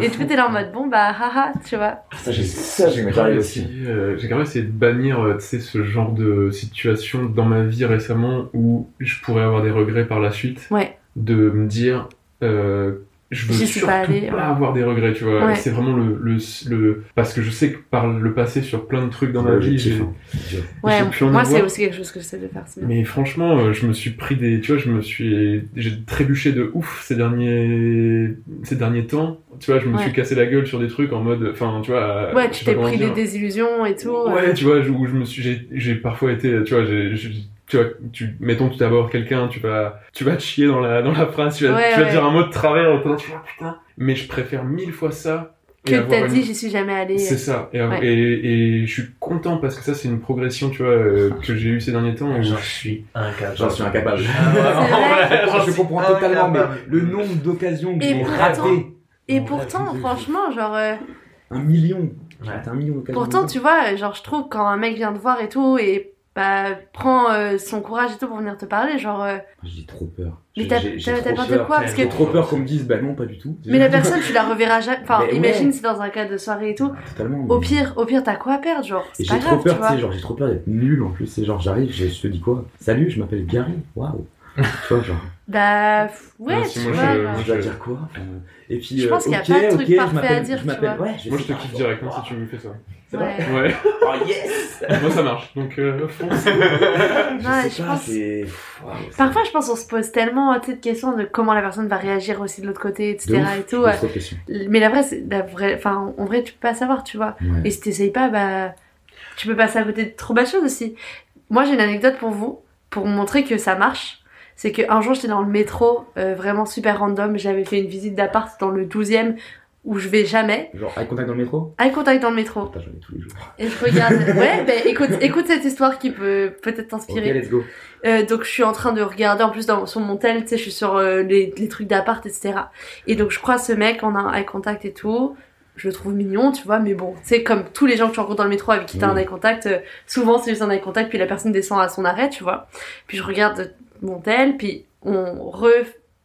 [SPEAKER 1] Et du coup, t'es là en mode, bon, bah, haha, tu vois.
[SPEAKER 2] Ça, j'ai ça, j'ai grave aussi.
[SPEAKER 4] essayé, euh, j'ai grave essayé de bannir euh, tu sais, ce genre de situation dans ma vie récemment où je pourrais avoir des regrets par la suite.
[SPEAKER 1] Ouais.
[SPEAKER 4] De me dire, euh, je veux surtout
[SPEAKER 1] pas
[SPEAKER 4] pas,
[SPEAKER 1] allée, ouais.
[SPEAKER 4] avoir des regrets, tu vois.
[SPEAKER 1] Ouais.
[SPEAKER 4] C'est vraiment le, le, le. Parce que je sais que par le passé, sur plein de trucs dans ma vie, j'ai.
[SPEAKER 1] Ouais,
[SPEAKER 4] J'ai pu en
[SPEAKER 1] moi, c'est aussi quelque chose que j'essaie de faire.
[SPEAKER 4] Mais franchement, euh, je me suis pris des, tu vois, je me suis, j'ai trébuché de ouf ces derniers, ces derniers temps. Tu vois, je me
[SPEAKER 1] Ouais.
[SPEAKER 4] suis cassé la gueule sur des trucs en mode, enfin, tu vois.
[SPEAKER 1] Ouais,
[SPEAKER 4] je
[SPEAKER 1] tu t'es pris des désillusions et tout.
[SPEAKER 4] Ouais,
[SPEAKER 1] euh.
[SPEAKER 4] tu vois, où je me suis, j'ai, j'ai parfois été, tu vois, j'ai, j'ai- tu vois, tu, mettons, tu abordes quelqu'un, tu vas, tu vas te chier dans la, dans la phrase, tu vas,
[SPEAKER 1] Ouais,
[SPEAKER 4] tu vas
[SPEAKER 1] ouais.
[SPEAKER 4] dire un mot de travers, et tu vas, putain. Mais je préfère mille fois ça.
[SPEAKER 1] Que t'as
[SPEAKER 4] une-
[SPEAKER 1] dit, j'y suis jamais allée.
[SPEAKER 4] C'est ça. Et,
[SPEAKER 1] Ouais.
[SPEAKER 4] et, et je suis content parce que ça, c'est une progression, tu vois, euh, que j'ai eu ces derniers temps.
[SPEAKER 3] J'en suis incapable.
[SPEAKER 2] J'en suis incapable.
[SPEAKER 3] Ah,
[SPEAKER 2] Je comprends totalement, mais le nombre d'occasions que
[SPEAKER 1] Et
[SPEAKER 2] j'ai
[SPEAKER 1] pourtant-
[SPEAKER 2] raté,
[SPEAKER 1] Et pourtant, franchement, genre, euh,
[SPEAKER 2] un million. J'ai
[SPEAKER 3] Ouais.
[SPEAKER 2] raté un million d'occasions.
[SPEAKER 1] Pourtant, tu vois, genre, je trouve quand un mec vient te voir et tout, et bah, prend euh, son courage et tout pour venir te parler, genre. euh,
[SPEAKER 2] J'ai trop peur.
[SPEAKER 1] Mais
[SPEAKER 2] J'ai-
[SPEAKER 1] t'as
[SPEAKER 2] j'ai- j'ai
[SPEAKER 1] t'as- t'as
[SPEAKER 2] trop
[SPEAKER 1] peur de
[SPEAKER 2] peur.
[SPEAKER 1] quoi? Parce que.
[SPEAKER 2] J'ai trop peur qu'on me dise, bah non, pas du tout.
[SPEAKER 1] Mais la personne, tu la reverras jamais. Enfin,
[SPEAKER 2] Mais ouais.
[SPEAKER 1] imagine, c'est dans un cas de soirée et tout.
[SPEAKER 2] Totalement.
[SPEAKER 1] Au pire, au pire, t'as quoi à perdre, genre?
[SPEAKER 2] Et
[SPEAKER 1] C'est pas
[SPEAKER 2] j'ai trop
[SPEAKER 1] grave,
[SPEAKER 2] peur,
[SPEAKER 1] tu
[SPEAKER 2] sais, genre j'ai trop peur d'être nul en plus. C'est genre j'arrive, je je te dis quoi? Salut, je m'appelle Gary. Waouh. tu vois, genre.
[SPEAKER 1] Bah, ouais, tu
[SPEAKER 4] moi,
[SPEAKER 1] vois.
[SPEAKER 4] je-
[SPEAKER 1] genre.
[SPEAKER 4] moi,
[SPEAKER 2] Je dois dire quoi Euh, Et puis.
[SPEAKER 1] Je
[SPEAKER 2] euh,
[SPEAKER 1] pense qu'il y a
[SPEAKER 2] ok,
[SPEAKER 1] pas de truc
[SPEAKER 2] ok, je
[SPEAKER 1] parfait à
[SPEAKER 2] m'appelle-
[SPEAKER 1] dire,
[SPEAKER 2] Je
[SPEAKER 1] tu
[SPEAKER 2] m'appelle.
[SPEAKER 1] vois.
[SPEAKER 2] Ouais, je
[SPEAKER 4] Moi, je te kiffe direct hein, si tu me fais ça.
[SPEAKER 2] C'est
[SPEAKER 1] Ouais.
[SPEAKER 2] vrai
[SPEAKER 4] Ouais,
[SPEAKER 2] Oh yes
[SPEAKER 4] moi ça marche, donc euh, fonce.
[SPEAKER 1] Non,
[SPEAKER 2] Je pas,
[SPEAKER 1] pense- Parfois, je pense qu'on se pose tellement tu de questions de comment la personne va réagir aussi de l'autre côté,
[SPEAKER 2] De
[SPEAKER 1] etc.
[SPEAKER 2] ouf,
[SPEAKER 1] et tout. Mais la vraie, la vraie, enfin, en vrai, tu peux pas savoir, tu vois.
[SPEAKER 2] Ouais.
[SPEAKER 1] Et si t'essayes pas, bah, tu peux passer à côté de trop belles choses aussi. Moi, j'ai une anecdote pour vous, pour vous montrer que ça marche. C'est qu'un jour, j'étais dans le métro, euh, vraiment super random. J'avais fait une visite d'appart dans le 12e, où je vais jamais.
[SPEAKER 2] Genre, eye contact dans le métro?
[SPEAKER 1] Eye contact dans le métro.
[SPEAKER 2] Putain, j'en ai tous les jours.
[SPEAKER 1] Et je regarde. ouais, ben écoute, écoute cette histoire qui peut peut-être t'inspirer.
[SPEAKER 2] let's go.
[SPEAKER 1] Euh, donc je suis en train de regarder en plus dans, sur mon tel, tu sais, je suis sur euh, les, les trucs d'appart, etc. Et donc je croise ce mec, on a un eye contact et tout. Je le trouve mignon, tu vois, mais bon, c'est comme tous les gens que tu rencontres dans le métro avec qui t'as
[SPEAKER 2] Oui.
[SPEAKER 1] un eye contact, euh, souvent c'est juste un eye contact, puis la personne descend à son arrêt, tu vois. Puis je regarde mon tel, puis on re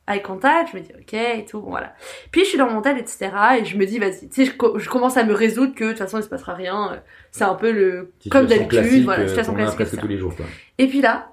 [SPEAKER 1] eye contact, je me dis ok et tout, bon, voilà. Puis je suis dans mon tel, etc. Et je me dis, vas-y, tu sais, je, co- je commence à me résoudre que de toute façon il se passera rien. euh, C'est un peu le comme d'habitude, voilà,
[SPEAKER 2] euh,
[SPEAKER 1] situation classique.
[SPEAKER 2] tous les jours, quoi.
[SPEAKER 1] Et puis là,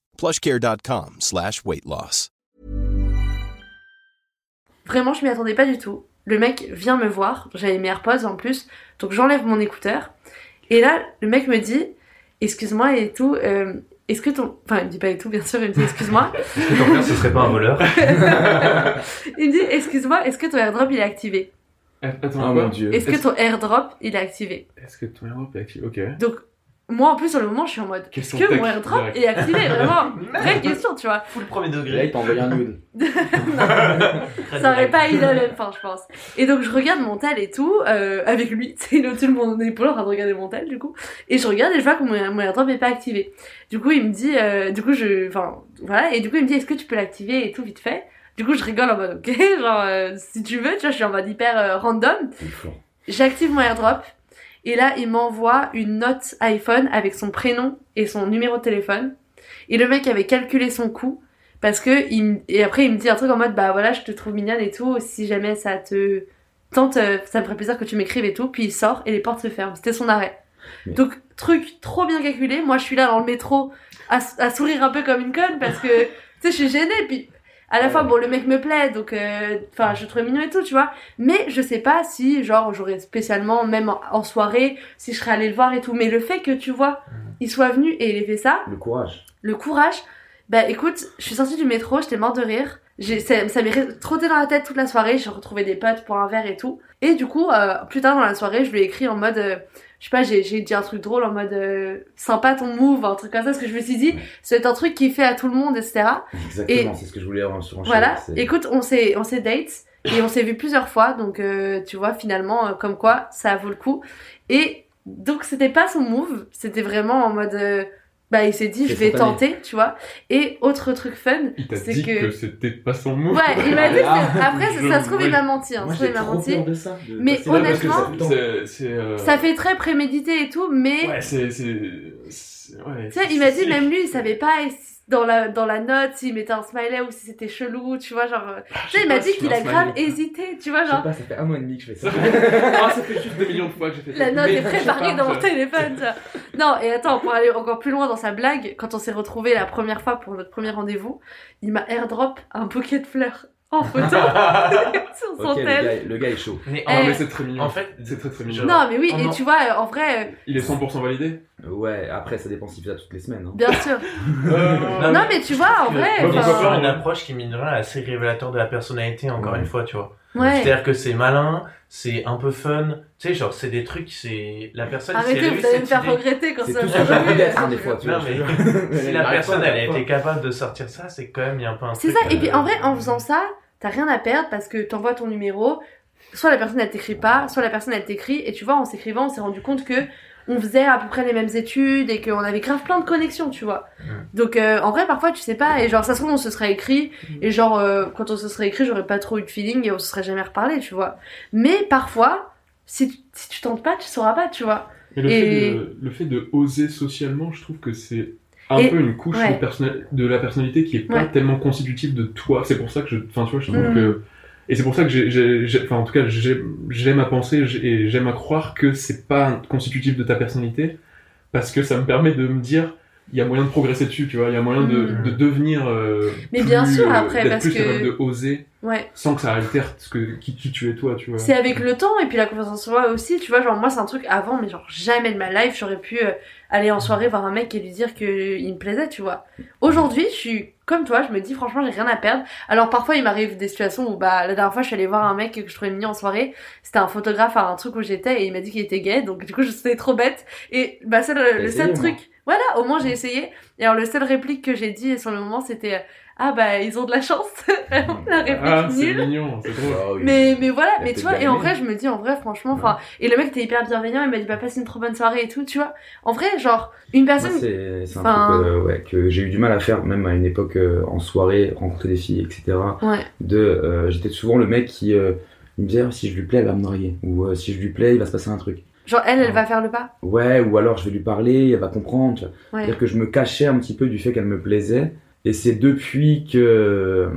[SPEAKER 5] plushcare.com slash weight loss.
[SPEAKER 1] Vraiment, je m'y attendais pas du tout. Le mec vient me voir, j'avais mes AirPods en plus, donc j'enlève mon écouteur. Et là, le mec me dit, excuse-moi et tout, euh, est-ce que ton... Enfin, il me dit pas et tout, bien sûr, il me dit, excuse-moi.
[SPEAKER 3] Est-ce que ton frère, ce serait pas un voleur
[SPEAKER 1] il me dit, excuse-moi, est-ce que ton airdrop, il est activé?
[SPEAKER 4] Attends,
[SPEAKER 2] Oh
[SPEAKER 4] quoi
[SPEAKER 2] mon dieu.
[SPEAKER 1] Est-ce que ton airdrop, il est activé?
[SPEAKER 4] Est-ce que ton Europe est actif Ok.
[SPEAKER 1] Donc, moi, en plus, sur le moment, je suis en mode, est-ce que mon airdrop est activé Vraiment, vraie question, tu vois.
[SPEAKER 3] Full premier
[SPEAKER 2] là,
[SPEAKER 3] degré.
[SPEAKER 2] il t'a envoyé un nude.
[SPEAKER 1] Ça aurait pas eu la même fin, je pense. Et donc, je regarde mon tel et tout, euh, avec lui, il est au-dessus de mon épaule en train de regarder mon tel, du coup. Et je regarde et je vois que mon, mon airdrop est pas activé. Du coup, il me dit, euh, du coup, je, enfin, voilà, et du coup, il me dit, est-ce que tu peux l'activer et tout, vite fait. Du coup, je rigole en mode, ok, genre, euh, si tu veux, tu vois, je suis en mode hyper euh, random. J'active mon airdrop. Et là, il m'envoie une note iPhone avec son prénom et son numéro de téléphone. Et le mec avait calculé son coût. Parce que, il, et après, il me dit un truc en mode, bah voilà, je te trouve mignonne et tout. Si jamais ça te tente, euh, ça me ferait plaisir que tu m'écrives et tout. Puis il sort et les portes se ferment. C'était son arrêt.
[SPEAKER 2] Mais-
[SPEAKER 1] Donc, truc trop bien calculé. Moi, je suis là dans le métro à, à sourire un peu comme une conne parce que, tu sais, je suis gênée. Puis, à la fois, bon, le mec me plaît, donc, euh, enfin, je trouve mignon et tout, tu vois. Mais je sais pas si, genre, j'aurais spécialement, même en, en soirée, si je serais allée le voir et tout. Mais le fait que, tu vois, il soit venu et il ait fait ça,
[SPEAKER 2] Le courage.
[SPEAKER 1] le courage, bah écoute, je suis sortie du métro, j'étais morte de rire. J'ai, ça, ça m'est trotté dans la tête toute la soirée, j'ai retrouvé des potes pour un verre et tout. Et du coup, euh, plus tard dans la soirée, je lui ai écrit en mode, euh, je sais pas, j'ai, dit un truc drôle en mode, euh, sympa ton move, un truc comme ça, parce que je me suis dit, c'est un truc qui fait à tout le monde, etc.
[SPEAKER 2] Exactement, c'est ce que je voulais en surenchérir.
[SPEAKER 1] Voilà, écoute, on s'est, on s'est date et on s'est vu plusieurs fois, donc euh, tu vois finalement euh, comme quoi ça vaut le coup. Et donc c'était pas son move, c'était vraiment en mode, euh, bah il s'est dit je vais
[SPEAKER 2] spontané.
[SPEAKER 1] tenter, tu vois. Et autre truc fun,
[SPEAKER 4] Il t'a
[SPEAKER 1] c'est
[SPEAKER 4] dit que,
[SPEAKER 1] que,
[SPEAKER 4] c'était pas son move.
[SPEAKER 1] ouais, il m'a dit, que
[SPEAKER 2] Ah.
[SPEAKER 1] c'est- après
[SPEAKER 4] Je-
[SPEAKER 1] ça se trouve il m'a menti, hein,
[SPEAKER 2] Moi, j'ai
[SPEAKER 1] il m'a
[SPEAKER 2] trop
[SPEAKER 1] menti.
[SPEAKER 2] peur de ça. de
[SPEAKER 1] Mais honnêtement,
[SPEAKER 2] ça fait tant-
[SPEAKER 4] C'est. c'est, euh,
[SPEAKER 1] Ça fait très prémédité et tout, mais
[SPEAKER 4] Ouais, c'est. c'est- ouais,
[SPEAKER 1] tu sais, il m'a dit même lui il savait pas dans la, dans la note s'il mettait un smiley ou si c'était chelou, tu vois, genre.
[SPEAKER 4] Ah,
[SPEAKER 1] tu sais, il m'a dit qu'il a grave hésité, tu vois,
[SPEAKER 2] Je sais
[SPEAKER 1] genre.
[SPEAKER 2] pas, ça fait un mois et demi que je fais ça.
[SPEAKER 4] ah, ça fait juste des millions de fois que j'ai fait ça.
[SPEAKER 1] La note
[SPEAKER 4] Mais
[SPEAKER 1] est préparée dans mon téléphone, tu vois. Non, et attends, pour aller encore plus loin dans sa blague, quand on s'est retrouvés la première fois pour notre premier rendez-vous, il m'a airdrop un bouquet de fleurs en photo sur son
[SPEAKER 2] Ok, le gars, le gars est chaud.
[SPEAKER 3] Mais
[SPEAKER 4] Ah,
[SPEAKER 1] Eh.
[SPEAKER 4] mais c'est très mignon.
[SPEAKER 3] en fait,
[SPEAKER 4] c'est très très mignon.
[SPEAKER 1] Non, mais oui,
[SPEAKER 3] Oh
[SPEAKER 1] et
[SPEAKER 3] non.
[SPEAKER 1] tu vois, euh, en vrai, euh,
[SPEAKER 4] Il est 100% validé?
[SPEAKER 2] Ouais, après, ça dépend s'il fait ça toutes les semaines. hein.
[SPEAKER 1] bien sûr.
[SPEAKER 3] Non,
[SPEAKER 1] Non, mais tu vois, en vrai, enfin,
[SPEAKER 4] pas,
[SPEAKER 3] une approche qui, mine de rien, est assez révélateur de la personnalité, encore
[SPEAKER 2] Ouais.
[SPEAKER 3] une fois, tu vois.
[SPEAKER 1] ouais.
[SPEAKER 3] C'est-à-dire que c'est malin, c'est un peu fun. Tu sais, genre, c'est des trucs, c'est. La personne,
[SPEAKER 1] Arrêtez, vous allez me faire
[SPEAKER 3] idée-
[SPEAKER 1] regretter quand
[SPEAKER 2] C'est
[SPEAKER 1] ça fait
[SPEAKER 2] d'être, hein, des fois. Tu
[SPEAKER 3] Non,
[SPEAKER 2] vois,
[SPEAKER 3] mais. Si la personne, elle a été capable de sortir ça, c'est quand même, il y a un peu un
[SPEAKER 1] C'est ça, et puis
[SPEAKER 3] euh,
[SPEAKER 1] en vrai, en faisant ça, t'as rien à perdre parce que t'envoies ton numéro, soit la personne elle t'écrit pas, soit la personne elle t'écrit, et tu vois, en s'écrivant, on s'est rendu compte que on faisait à peu près les mêmes études et qu'on avait grave plein de connexions, tu vois. Donc euh, en vrai, parfois, tu sais pas, et genre, ça se trouve, on se serait écrit, et genre, euh, quand on se serait écrit, j'aurais pas trop eu de feeling et on se serait jamais reparlé, tu vois. Mais parfois, si tu, si tu tentes pas, tu sauras pas, tu vois.
[SPEAKER 4] Mais le,
[SPEAKER 1] Et-
[SPEAKER 4] fait de, le fait de oser socialement, je trouve que c'est un
[SPEAKER 1] Et-
[SPEAKER 4] peu une couche
[SPEAKER 1] ouais.
[SPEAKER 4] de, la personnalité qui est pas
[SPEAKER 1] Ouais.
[SPEAKER 4] tellement constitutive de toi. C'est pour ça que je, enfin, tu vois, je trouve
[SPEAKER 1] Mhm.
[SPEAKER 4] que, et c'est pour ça que j'ai, enfin, en tout cas, j'ai- j'aime à penser et j'aime à croire que c'est pas constitutif de ta personnalité, parce que ça me permet de me dire, il y a moyen de progresser dessus, tu vois, il y a moyen de,
[SPEAKER 1] Mhm.
[SPEAKER 4] de devenir. euh,
[SPEAKER 1] Mais bien
[SPEAKER 4] plus,
[SPEAKER 1] sûr,
[SPEAKER 4] euh,
[SPEAKER 1] après, parce
[SPEAKER 4] plus
[SPEAKER 1] que-
[SPEAKER 4] capable de oser,
[SPEAKER 1] Ouais.
[SPEAKER 4] sans que ça altère ce que, qui, qui tu es toi, tu vois.
[SPEAKER 1] C'est avec le temps et puis la confiance en soi aussi, tu vois, genre moi c'est un truc avant, mais genre jamais de ma life j'aurais pu euh, aller en soirée voir un mec et lui dire que il me plaisait, tu vois. Aujourd'hui, je suis comme toi, je me dis franchement j'ai rien à perdre. Alors parfois il m'arrive des situations où bah la dernière fois je suis allée voir un mec que je trouvais mignon en soirée, c'était un photographe à un truc où j'étais et il m'a dit qu'il était gay, donc du coup je c'était trop bête et bah c'est le, le seul truc. Voilà, au moins j'ai essayé. Et alors le seul réplique que j'ai dit sur le moment c'était ah bah ils ont de la chance. La réplique
[SPEAKER 4] Ah, c'est
[SPEAKER 1] nulle.
[SPEAKER 4] mignon, c'est drôle.
[SPEAKER 2] Ah oui.
[SPEAKER 1] Mais, mais voilà, mais tu vois, et en vrai, je me dis, en vrai, franchement, enfin, et le mec était hyper bienveillant, il m'a dit, bah, passe une trop bonne soirée et tout, tu vois. En vrai, genre, une
[SPEAKER 2] Moi,
[SPEAKER 1] personne,
[SPEAKER 2] c'est c'est un
[SPEAKER 1] Enfin-
[SPEAKER 2] truc euh, ouais, que j'ai eu du mal à faire, même à une époque euh, en soirée, rencontrer des filles, etc.
[SPEAKER 1] ouais,
[SPEAKER 2] De, euh, J'étais souvent le mec qui euh, me disait si je lui plais, elle va me draguer. Ou euh, si je lui plais, il va se passer un truc.
[SPEAKER 1] Genre, elle, elle va faire le pas?
[SPEAKER 2] Ouais, ou alors je vais lui parler, elle va comprendre.
[SPEAKER 1] Ouais.
[SPEAKER 2] C'est-à-dire que je me cachais un petit peu du fait qu'elle me plaisait. Et c'est depuis que euh,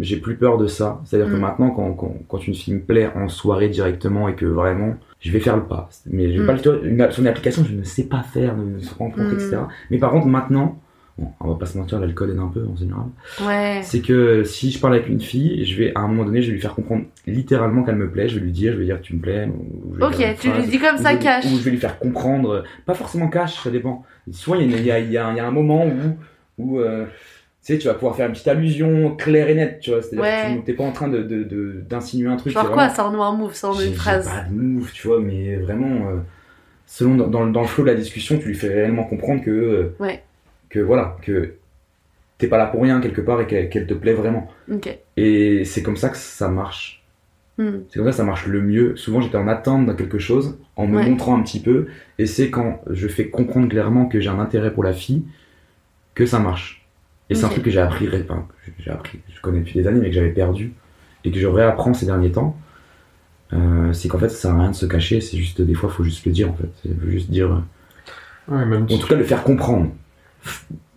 [SPEAKER 2] j'ai plus peur de ça. C'est-à-dire que
[SPEAKER 1] Mm.
[SPEAKER 2] maintenant, quand, quand, quand une fille me plaît en soirée directement et que vraiment, je vais faire le pas. Mais je vais
[SPEAKER 1] Mm.
[SPEAKER 2] pas le faire. Une, sur une application, je ne sais pas faire, de se rencontrer,
[SPEAKER 1] Mm.
[SPEAKER 2] etc. Mais par contre, maintenant, bon, on va pas se mentir, l'alcool aide un peu en général.
[SPEAKER 1] Ouais.
[SPEAKER 2] C'est que si je parle avec une fille, je vais à un moment donné, je vais lui faire comprendre littéralement qu'elle me plaît. Je vais lui dire, je vais dire que tu me plais. ou
[SPEAKER 1] Ok, tu lui dis comme
[SPEAKER 2] ou
[SPEAKER 1] ça,
[SPEAKER 2] je-
[SPEAKER 1] cash.
[SPEAKER 2] Ou je vais lui faire comprendre, pas forcément cash, ça dépend. Soit il y, y y y a un moment où, où euh, tu sais, tu vas pouvoir faire une petite allusion claire et nette, tu vois. C'est-à-dire
[SPEAKER 1] Ouais.
[SPEAKER 2] que tu t'es pas en train de, de, d'insinuer un truc.
[SPEAKER 1] Genre quoi, en un move,
[SPEAKER 2] J'ai-
[SPEAKER 1] une phrase.
[SPEAKER 2] pas de move, tu vois, mais vraiment, euh, selon dans, dans, le- dans le flow de la discussion, tu lui fais réellement comprendre que, euh,
[SPEAKER 1] Ouais.
[SPEAKER 2] Que voilà, que t'es pas là pour rien quelque part et qu'elle te plaît vraiment. Et c'est comme ça que ça marche.
[SPEAKER 1] Hmm.
[SPEAKER 2] C'est comme ça que ça marche le mieux. Souvent, j'étais en attente d'un quelque chose, en me
[SPEAKER 1] Ouais.
[SPEAKER 2] montrant un petit peu, et c'est quand je fais comprendre clairement que j'ai un intérêt pour la fille que ça marche. Et c'est un truc que j'ai appris, enfin, que j'ai appris, je connais depuis des années, mais que j'avais perdu, et que je réapprends ces derniers temps. Euh, c'est qu'en fait, ça sert à rien de se cacher, c'est juste, des fois, faut juste le dire, en fait. Faut juste dire, euh,
[SPEAKER 4] Ouais, même
[SPEAKER 2] en
[SPEAKER 4] si,
[SPEAKER 2] tout cas, le faire comprendre.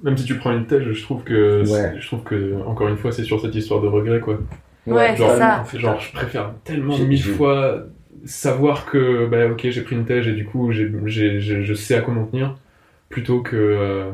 [SPEAKER 4] Même si tu prends une tèche, je trouve que,
[SPEAKER 2] Ouais.
[SPEAKER 4] je trouve que, encore une fois, c'est sur cette histoire de regret, quoi.
[SPEAKER 1] Ouais,
[SPEAKER 4] genre,
[SPEAKER 1] c'est ça.
[SPEAKER 4] Genre, je préfère tellement
[SPEAKER 2] J'ai-
[SPEAKER 4] mille fois savoir que, bah, ok, j'ai pris une tèche et du coup, j'ai, j'ai- je sais à quoi m'en tenir, plutôt que, euh,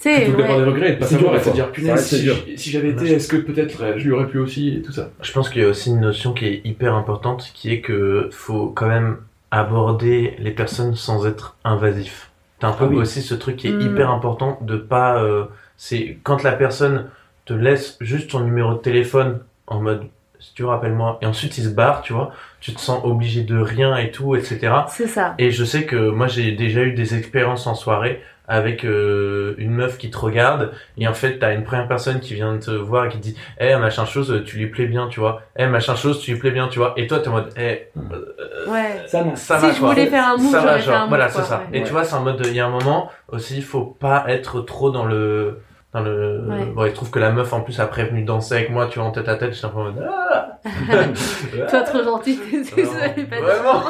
[SPEAKER 4] plutôt d'avoir des
[SPEAKER 1] ouais.
[SPEAKER 4] regrets et de pas
[SPEAKER 2] C'est
[SPEAKER 4] savoir
[SPEAKER 2] dur,
[SPEAKER 4] et de se
[SPEAKER 2] des
[SPEAKER 4] dire, punaise, si,
[SPEAKER 2] dur.
[SPEAKER 4] j'- si j'avais été, est-ce que peut-être euh, je lui aurais plu aussi et tout ça.
[SPEAKER 3] Je pense qu'il y a aussi une notion qui est hyper importante, qui est que faut quand même aborder les personnes sans être invasif. T'as un peu
[SPEAKER 2] Ah oui.
[SPEAKER 3] aussi ce truc qui est
[SPEAKER 1] Mm.
[SPEAKER 3] hyper important de pas. euh, c'est quand la personne te laisse juste ton numéro de téléphone en mode si tu veux, rappelle-moi, et ensuite il se barre, tu vois, tu te sens obligé de rien et tout, etc.
[SPEAKER 1] C'est ça.
[SPEAKER 3] Et je sais que moi j'ai déjà eu des expériences en soirée avec euh, une meuf qui te regarde et en fait t'as une première personne qui vient de te voir et qui te dit eh machin chose tu lui plais bien tu vois eh machin chose tu lui plais bien tu vois et toi t'es en mode eh
[SPEAKER 1] Ouais.
[SPEAKER 2] Ça, non.
[SPEAKER 3] ça
[SPEAKER 1] Si
[SPEAKER 3] va
[SPEAKER 1] je
[SPEAKER 3] quoi.
[SPEAKER 1] voulais faire un move,
[SPEAKER 3] ça va genre
[SPEAKER 1] un move,
[SPEAKER 3] voilà c'est ça
[SPEAKER 1] ouais.
[SPEAKER 3] et tu vois c'est en mode il y a un moment aussi il faut pas être trop dans le dans le
[SPEAKER 1] Ouais.
[SPEAKER 3] bon il trouve que la meuf en plus a prévenu danser avec moi tu vois en tête à tête j'étais un peu en mode ah
[SPEAKER 1] Toi, trop gentil,
[SPEAKER 3] Vraiment.
[SPEAKER 1] pas
[SPEAKER 3] Vraiment.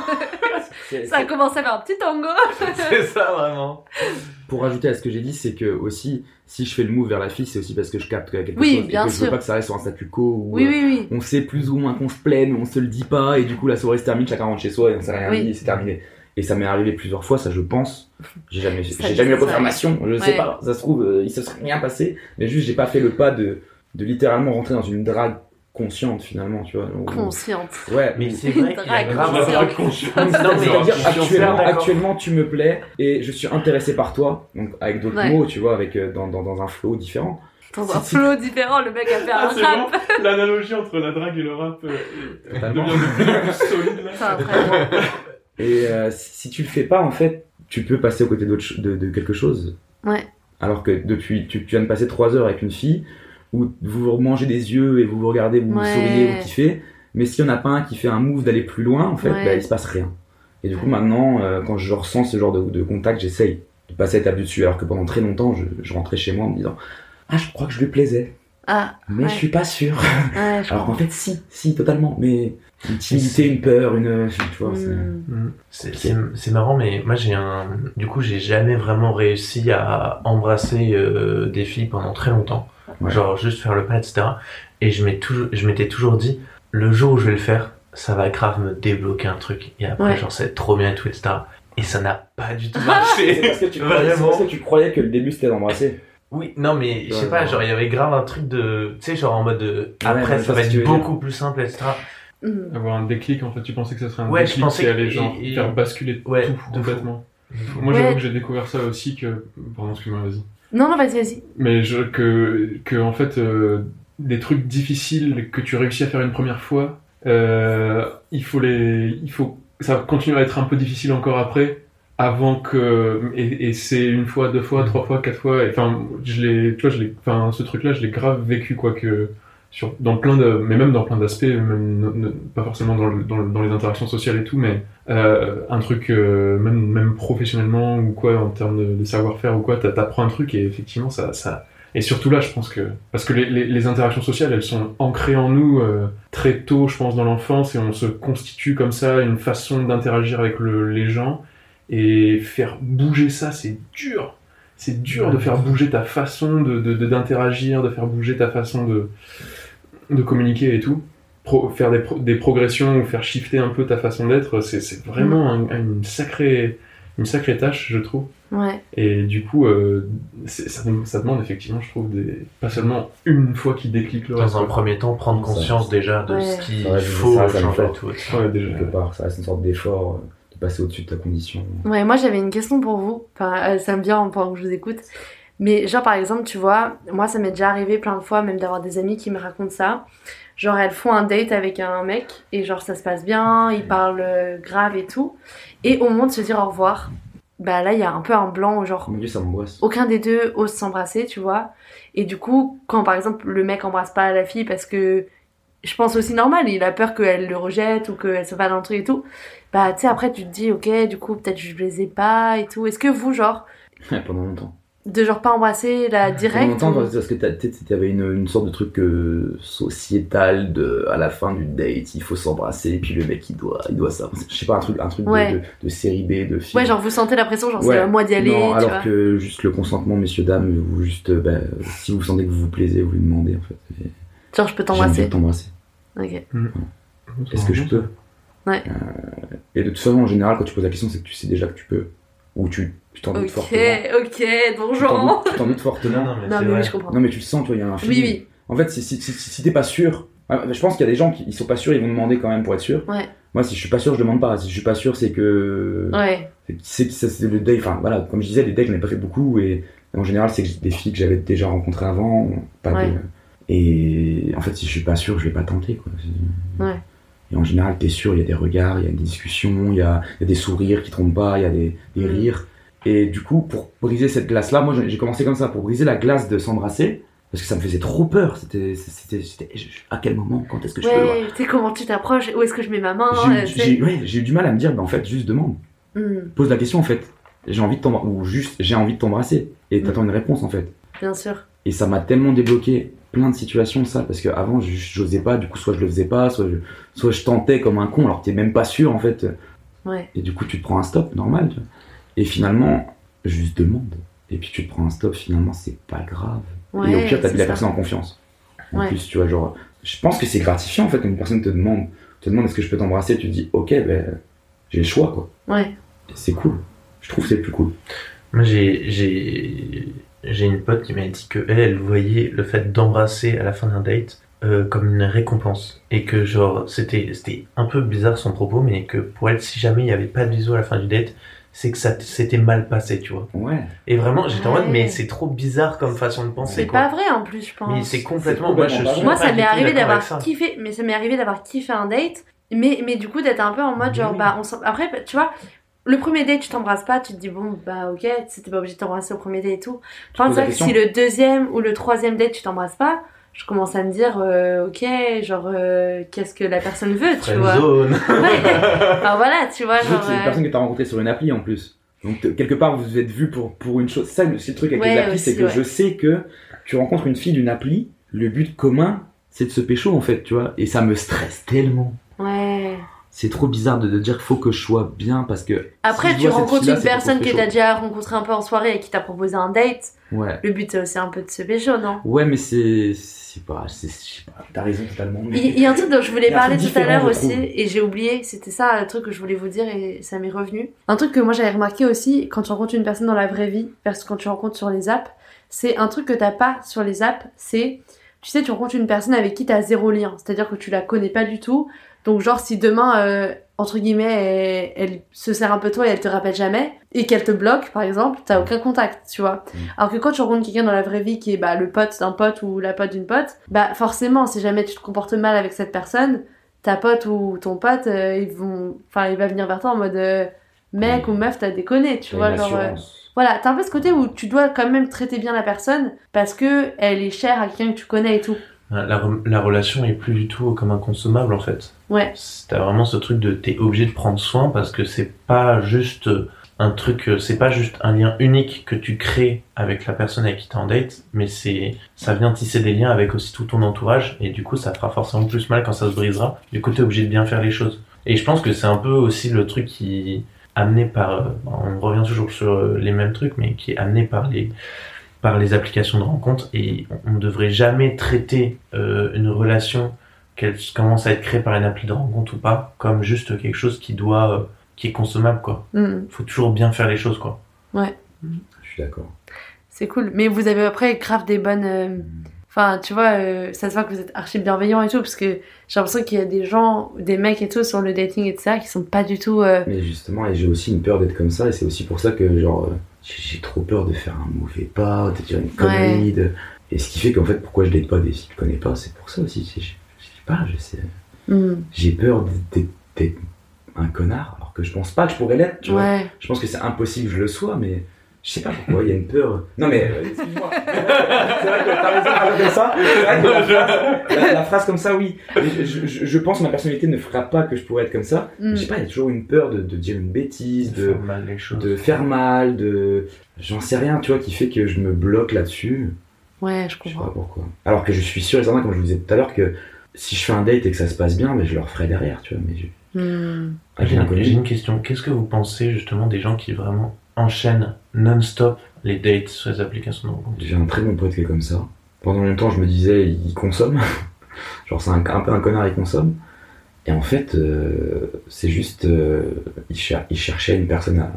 [SPEAKER 1] Ça a commencé par un petit tango.
[SPEAKER 3] c'est ça vraiment.
[SPEAKER 2] Pour rajouter à ce que j'ai dit, c'est que aussi, si je fais le move vers la fille, c'est aussi parce que je capte quelque
[SPEAKER 1] Oui,
[SPEAKER 2] chose
[SPEAKER 1] bien
[SPEAKER 2] et que je veux
[SPEAKER 1] sûr.
[SPEAKER 2] pas que ça reste sur un statu quo où
[SPEAKER 1] Oui,
[SPEAKER 2] euh,
[SPEAKER 1] oui, oui.
[SPEAKER 2] on sait plus ou moins qu'on se plaît, mais on se le dit pas, et du coup la soirée se termine, chacun rentre chez soi et on s'est rien
[SPEAKER 1] Oui.
[SPEAKER 2] dit, et c'est terminé. Et ça m'est arrivé plusieurs fois, ça je pense. J'ai jamais,
[SPEAKER 1] Ça,
[SPEAKER 2] j'ai jamais eu la confirmation, je sais
[SPEAKER 1] Ouais.
[SPEAKER 2] pas. Ça se trouve, euh, il se serait rien passé, mais juste j'ai pas fait le pas de, de littéralement rentrer dans une drague consciente finalement, tu vois. où-
[SPEAKER 1] Consciente.
[SPEAKER 2] Ouais,
[SPEAKER 3] Mais c'est vrai qu'il y a
[SPEAKER 1] Drague
[SPEAKER 3] grave un
[SPEAKER 1] consciente.
[SPEAKER 2] actuellement, actuellement tu me plais et je suis intéressé par toi, donc avec d'autres
[SPEAKER 1] Ouais.
[SPEAKER 2] mots, tu vois, avec euh, dans, dans, dans un flow différent.
[SPEAKER 1] Dans un
[SPEAKER 2] Si, si.
[SPEAKER 1] flow différent, le mec a fait
[SPEAKER 4] Ah,
[SPEAKER 1] un
[SPEAKER 4] c'est
[SPEAKER 1] rap.
[SPEAKER 4] bon. L'analogie entre la drague et le rap euh, euh, devient de plus solide là.
[SPEAKER 2] Et euh, si, tu le fais pas, en fait, tu peux passer aux ch- de, de quelque chose.
[SPEAKER 1] Ouais.
[SPEAKER 2] Alors que depuis, tu, tu viens de passer trois heures avec une fille où vous vous mangez des yeux et vous vous regardez, vous vous souriez, vous kiffez. Mais s'il y en a pas un qui fait un move d'aller plus loin, en fait,
[SPEAKER 1] Ouais.
[SPEAKER 2] bah, il se passe rien. Et du coup, maintenant, euh, quand je ressens ce genre de, de contact, j'essaye de passer du dessus. Alors que pendant très longtemps, je, je rentrais chez moi en me disant Ah, je crois que je lui plaisais,
[SPEAKER 1] Ah,
[SPEAKER 2] mais
[SPEAKER 1] Ouais.
[SPEAKER 2] je suis pas sûr.
[SPEAKER 1] ouais,
[SPEAKER 2] Alors qu'en fait, si, si, totalement. Mais une timidité, une peur, une. Tu vois, c'est.
[SPEAKER 3] C'est- C'est c'est marrant, mais moi j'ai un. Du coup, j'ai jamais vraiment réussi à embrasser euh, des filles pendant très longtemps.
[SPEAKER 2] Ouais.
[SPEAKER 3] Genre juste faire le pas, etc. Et je toujours, m'étais toujours dit, le jour où je vais le faire, ça va grave me débloquer un truc. Et après,
[SPEAKER 1] Ouais.
[SPEAKER 3] genre, ça va être trop bien et tout, etc. Et ça n'a pas du tout
[SPEAKER 2] C'est
[SPEAKER 3] marché.
[SPEAKER 2] parce que tu croyais, c'est parce que tu croyais que le début c'était d'embrasser.
[SPEAKER 3] Oui, non, mais je sais
[SPEAKER 2] Ouais,
[SPEAKER 3] pas, genre, il y avait grave un truc de. Tu sais, genre en mode de.
[SPEAKER 2] Ah ouais,
[SPEAKER 3] Après, ça va être beaucoup plus simple, etc.
[SPEAKER 1] Hmm.
[SPEAKER 4] Avoir un déclic, en fait, tu pensais que ça serait un
[SPEAKER 3] Ouais, je
[SPEAKER 4] déclic
[SPEAKER 3] pensais
[SPEAKER 4] qui
[SPEAKER 3] que-
[SPEAKER 4] allait genre
[SPEAKER 3] et- et-
[SPEAKER 4] faire basculer
[SPEAKER 3] Ouais,
[SPEAKER 4] tout complètement.
[SPEAKER 3] fou.
[SPEAKER 4] Moi,
[SPEAKER 1] Ouais.
[SPEAKER 4] j'avoue que j'ai découvert ça aussi que. Pardon, excuse-moi, vas-y.
[SPEAKER 1] Non, non, vas-y, vas-y.
[SPEAKER 4] Mais je, que, que, en fait, euh, des trucs difficiles que tu réussis à faire une première fois, euh, il faut les. Il faut, ça continue à être un peu difficile encore après. Avant que. Et, c'est une fois, deux fois, trois fois, quatre fois. Enfin, je l'ai. Tu vois, je l'ai. Enfin, ce truc-là, je l'ai grave vécu, quoi, que. Sur, dans plein de, mais même dans plein d'aspects, pas forcément dans, le- dans, le- dans les interactions sociales et tout, mais euh, un truc euh, même même professionnellement ou quoi en termes de, de savoir-faire ou quoi, t'a- t'apprends un truc et effectivement ça ça et surtout là, je pense que parce que les, les, les interactions sociales, elles sont ancrées en nous euh, très tôt, je pense, dans l'enfance et on se constitue comme ça une façon d'interagir avec le, les gens et faire bouger ça, c'est dur. C'est dur de faire bouger ta façon de de- de- d'interagir, de, faire bouger ta façon de de communiquer et tout. Pro- faire des, pro- des progressions ou faire shifter un peu ta façon d'être, c'est c'est vraiment un- une sacrée une sacrée tâche, je trouve.
[SPEAKER 1] Ouais.
[SPEAKER 4] Et du coup, euh, c'est- ça, dem- ça demande effectivement, je trouve, des, pas seulement une fois qu'il déclique le reste.
[SPEAKER 3] Dans un
[SPEAKER 4] quoi.
[SPEAKER 3] premier temps, prendre
[SPEAKER 2] Ça-
[SPEAKER 3] conscience déjà de
[SPEAKER 1] Ouais.
[SPEAKER 3] ce qu'il faut
[SPEAKER 2] ça,
[SPEAKER 3] changer tout.
[SPEAKER 4] Ouais, déjà.
[SPEAKER 2] quelque part. Ça reste une sorte d'effort euh, de passer au-dessus de ta condition.
[SPEAKER 1] Ouais, moi j'avais une question pour vous. Enfin, euh, ça me vient pendant que je vous écoute. Mais genre par exemple, tu vois, moi ça m'est déjà arrivé plein de fois, même d'avoir des amis qui me racontent ça. Genre elles font un date avec un mec et genre ça se passe bien, ils parlent euh, grave et tout. Et au moment de se dire au revoir, bah là il y a un peu un blanc genre
[SPEAKER 2] dieu, ça
[SPEAKER 1] aucun des deux ose s'embrasser, tu vois. Et du coup, quand par exemple le mec embrasse pas la fille parce que je pense aussi normal, il a peur qu'elle le rejette ou qu'elle se va dans le truc et tout. Bah tu sais après tu te dis ok du coup peut-être je les ai pas et tout. Est-ce que vous genre
[SPEAKER 2] Pendant longtemps.
[SPEAKER 1] De genre pas embrasser la
[SPEAKER 2] Pendant
[SPEAKER 1] direct
[SPEAKER 2] longtemps,
[SPEAKER 1] ou-
[SPEAKER 2] parce que t'avais une, une sorte de truc euh, sociétal de à la fin du date, il faut s'embrasser, et puis le mec il doit, il doit ça. Je sais pas, un truc, un truc de-
[SPEAKER 1] Ouais.
[SPEAKER 2] de, de série B, de film.
[SPEAKER 1] Ouais genre vous sentez la pression genre
[SPEAKER 2] Ouais.
[SPEAKER 1] c'est à moi d'y aller
[SPEAKER 2] Non,
[SPEAKER 1] tu
[SPEAKER 2] alors
[SPEAKER 1] vois.
[SPEAKER 2] que juste le consentement, messieurs, dames, vous juste, euh, bah, si vous sentez que vous vous plaisez, vous lui demandez en fait. Et
[SPEAKER 1] Genre je peux t'embrasser.
[SPEAKER 2] t'embrasser.
[SPEAKER 1] Ok.
[SPEAKER 2] Est-ce que je peux?
[SPEAKER 1] Ouais.
[SPEAKER 2] Euh, Et de toute façon, en général, quand tu poses la question, c'est que tu sais déjà que tu peux. Ou tu tu t'en doutes
[SPEAKER 1] Ok
[SPEAKER 2] fortement.
[SPEAKER 1] ok bonjour.
[SPEAKER 2] doutes- tu t'en doutes fortement.
[SPEAKER 3] Non, mais
[SPEAKER 1] Non mais oui je comprends.
[SPEAKER 2] Non, mais tu le sens, tu vois, il y a un
[SPEAKER 1] Oui
[SPEAKER 2] feeling.
[SPEAKER 1] oui.
[SPEAKER 2] En fait, si, si, si, si t'es pas sûr, ah, je pense qu'il y a des gens qui ils sont pas sûrs, ils vont demander quand même pour être sûr.
[SPEAKER 1] Ouais.
[SPEAKER 2] Moi, si je suis pas sûr, je demande pas. Si je suis pas sûr, c'est que.
[SPEAKER 1] Ouais.
[SPEAKER 2] c'est- que c'est le date. Enfin, voilà, comme je disais, les dates, j'en ai pas fait beaucoup. Et en général, c'est des filles que j'avais déjà rencontrées avant. Pas
[SPEAKER 1] Ouais.
[SPEAKER 2] Et en fait, si je suis pas sûr, je vais pas tenter, quoi.
[SPEAKER 1] Ouais.
[SPEAKER 2] Et en général, t'es sûr, il y a des regards, il y a des discussions, il y a, il y a des sourires qui trompent pas, il y a des, des
[SPEAKER 1] Mm.
[SPEAKER 2] rires. Et du coup, pour briser cette glace-là, moi j'ai commencé comme ça, pour briser la glace de s'embrasser, parce que ça me faisait trop peur. C'était, à quel moment, quand est-ce que je peux
[SPEAKER 1] Ouais, tu sais comment tu t'approches, où est-ce que je mets ma main
[SPEAKER 2] J'ai eu-
[SPEAKER 1] euh,
[SPEAKER 2] ouais, eu du mal à me dire, bah, en fait, juste demande.
[SPEAKER 1] Hmm,
[SPEAKER 2] Pose la question, en fait. J'ai envie de t'embrasser, ou juste, j'ai envie de t'embrasser. Et
[SPEAKER 1] Mm.
[SPEAKER 2] t'attends une réponse, en fait.
[SPEAKER 1] bien sûr.
[SPEAKER 2] Et ça m'a tellement débloqué plein de situations, ça, parce qu'avant, j'osais pas, du coup, soit je le faisais pas, soit je, soit je tentais comme un con, alors que t'es même pas sûr, en fait.
[SPEAKER 1] Ouais.
[SPEAKER 2] Et du coup, tu te prends un stop, normal. tu vois. Et finalement, juste demande. Et puis tu te prends un stop, finalement, c'est pas grave.
[SPEAKER 1] Ouais,
[SPEAKER 2] et au pire, t'as mis la personne en confiance. En
[SPEAKER 1] Ouais.
[SPEAKER 2] plus, tu vois, genre, je pense que c'est gratifiant en fait quand une personne te demande, te demande est-ce que je peux t'embrasser, tu te dis ok, ben j'ai le choix quoi.
[SPEAKER 1] Ouais.
[SPEAKER 2] C'est cool. Je trouve que c'est le plus cool.
[SPEAKER 3] Moi, j'ai, j'ai, j'ai une pote qui m'a dit que elle, elle voyait le fait d'embrasser à la fin d'un date euh, comme une récompense. Et que, genre, c'était, c'était un peu bizarre son propos, mais que pour elle, si jamais il n'y avait pas de bisou à la fin du date, c'est que ça s'était mal passé, tu vois.
[SPEAKER 2] Ouais.
[SPEAKER 3] Et vraiment, j'étais en mode, mais c'est trop bizarre comme façon de penser,
[SPEAKER 1] C'est pas vrai en plus, je pense.
[SPEAKER 3] Mais c'est complètement, moi, je suis
[SPEAKER 1] Moi, ça m'est arrivé d'avoir
[SPEAKER 3] ça.
[SPEAKER 1] kiffé, mais ça m'est arrivé d'avoir kiffé un date, mais, mais du coup d'être un peu en mode genre,
[SPEAKER 3] Oui.
[SPEAKER 1] bah, on s'en- après, tu vois, le premier date, tu t'embrasses pas, tu te dis, bon, bah, ok, c'était pas obligé de t'embrasser au premier date et tout. Contre, c'est vrai que si le deuxième ou le troisième date, tu t'embrasses pas, je commence à me dire, euh, ok, genre, euh, qu'est-ce que la personne veut, tu vois.
[SPEAKER 3] Friendzone.
[SPEAKER 1] Ouais. Enfin, voilà, tu vois, genre.
[SPEAKER 2] c'est une
[SPEAKER 1] euh,
[SPEAKER 2] personne que t'as rencontrée sur une appli en plus. Donc quelque part vous êtes vu pour, pour une chose. Ça, le- c'est le truc avec
[SPEAKER 1] Ouais,
[SPEAKER 2] les applis, c'est que
[SPEAKER 1] ouais.
[SPEAKER 2] je sais que tu rencontres une fille d'une appli, le but commun c'est de se pécho en fait, tu vois. Et ça me stresse tellement.
[SPEAKER 1] Ouais.
[SPEAKER 2] C'est trop bizarre de, de dire qu'il faut que je sois bien parce que.
[SPEAKER 1] Après,
[SPEAKER 2] si
[SPEAKER 1] tu rencontres une personne que t'as déjà rencontré un peu en soirée et qui t'a proposé un date.
[SPEAKER 2] Ouais.
[SPEAKER 1] Le but, c'est aussi un peu de se pécho, non?
[SPEAKER 2] Ouais, mais c'est. C'est pas. c'est- Je sais pas. T'as raison totalement. mais-
[SPEAKER 1] Il y a un truc dont je voulais parler tout à l'heure aussi, et j'ai oublié, c'était ça le truc que je voulais vous dire et ça m'est revenu. Un truc que moi j'avais remarqué aussi quand tu rencontres une personne dans la vraie vie versus quand tu rencontres sur les apps, c'est un truc que t'as pas sur les apps, c'est, tu sais, tu rencontres une personne avec qui t'as zéro lien, c'est-à-dire que tu la connais pas du tout, donc genre si demain, euh, entre guillemets, elle, elle se sert un peu de toi et elle te rappelle jamais, et qu'elle te bloque par exemple, t'as aucun contact, tu vois.
[SPEAKER 2] Mm.
[SPEAKER 1] Alors que quand tu rencontres quelqu'un dans la vraie vie qui est bah, le pote d'un pote ou la pote d'une pote, bah forcément, si jamais tu te comportes mal avec cette personne, ta pote ou ton pote, euh, ils vont, enfin, il va venir vers toi en mode euh, mec
[SPEAKER 2] Oui.
[SPEAKER 1] ou meuf, t'as déconné, tu vois, genre. voilà, t'as un peu ce côté où tu dois quand même traiter bien la personne parce que elle est chère à quelqu'un que tu connais et tout.
[SPEAKER 3] La, la relation est plus du tout comme un consommable en fait.
[SPEAKER 1] Ouais.
[SPEAKER 3] T'as vraiment ce truc de t'es obligé de prendre soin parce que c'est pas juste un truc, euh, c'est pas juste un lien unique que tu crées avec la personne avec qui t'es en date, mais c'est ça vient tisser des liens avec aussi tout ton entourage et du coup ça fera forcément plus mal quand ça se brisera. Du coup t'es obligé de bien faire les choses. Et je pense que c'est un peu aussi le truc qui amené par, euh, on revient toujours sur euh, les mêmes trucs, mais qui est amené par les par les applications de rencontre et on ne devrait jamais traiter euh, une relation qu'elle commence à être créée par une appli de rencontre ou pas comme juste quelque chose qui doit euh, qui est consommable quoi.
[SPEAKER 1] Hmm,
[SPEAKER 3] Faut toujours bien faire les choses quoi.
[SPEAKER 2] Je suis d'accord.
[SPEAKER 1] c'est cool. Mais vous avez après grave des bonnes. euh, Enfin, tu vois, euh, ça se voit que vous êtes archi bienveillant et tout, parce que j'ai l'impression qu'il y a des gens, des mecs et tout sur le dating et tout ça, qui sont pas du tout. euh,
[SPEAKER 2] Mais justement, et j'ai aussi une peur d'être comme ça, et c'est aussi pour ça que, genre, euh, j'ai trop peur de faire un mauvais pas, de dire une connerie, de... Et ce qui fait qu'en fait, pourquoi je date pas des filles que je connais pas, c'est pour ça aussi. Je, pas, je sais.
[SPEAKER 1] hmm,
[SPEAKER 2] J'ai peur d'être un connard, alors que je pense pas que je pourrais l'être, tu vois. Je pense que c'est impossible que je le sois, mais je sais pas pourquoi, il y a une peur. Non mais, euh, excuse-moi. c'est vrai que t'as raison comme ça. C'est vrai que la phrase, la, la phrase comme ça, oui. Mais Je, je- je pense que ma personnalité ne fera pas que je pourrais être comme ça.
[SPEAKER 1] hmm.
[SPEAKER 2] Je sais pas, il y a toujours une peur de, de dire une bêtise, de,
[SPEAKER 3] Faire mal les choses.
[SPEAKER 2] de faire mal, de. J'en sais rien, tu vois, qui fait que je me bloque là-dessus.
[SPEAKER 1] Ouais, je
[SPEAKER 2] Je sais pas
[SPEAKER 1] comprends.
[SPEAKER 2] pourquoi. Alors que je suis sûr et certain, comme je vous disais tout à l'heure, que si je fais un date et que ça se passe bien, mais je le referai derrière, tu vois. Mais je...
[SPEAKER 1] Hmm.
[SPEAKER 2] Ah, j'ai
[SPEAKER 3] une question. Qu'est-ce que vous pensez justement des gens qui vraiment enchaînent non-stop les dates sur les applications de rencontre?
[SPEAKER 2] J'ai un très bon pote qui est comme ça. Pendant longtemps, je me disais, il consomme. Genre, c'est un, un peu un connard, il consomme. Et en fait, euh, c'est juste. euh, il, cher- il cherchait une personne à-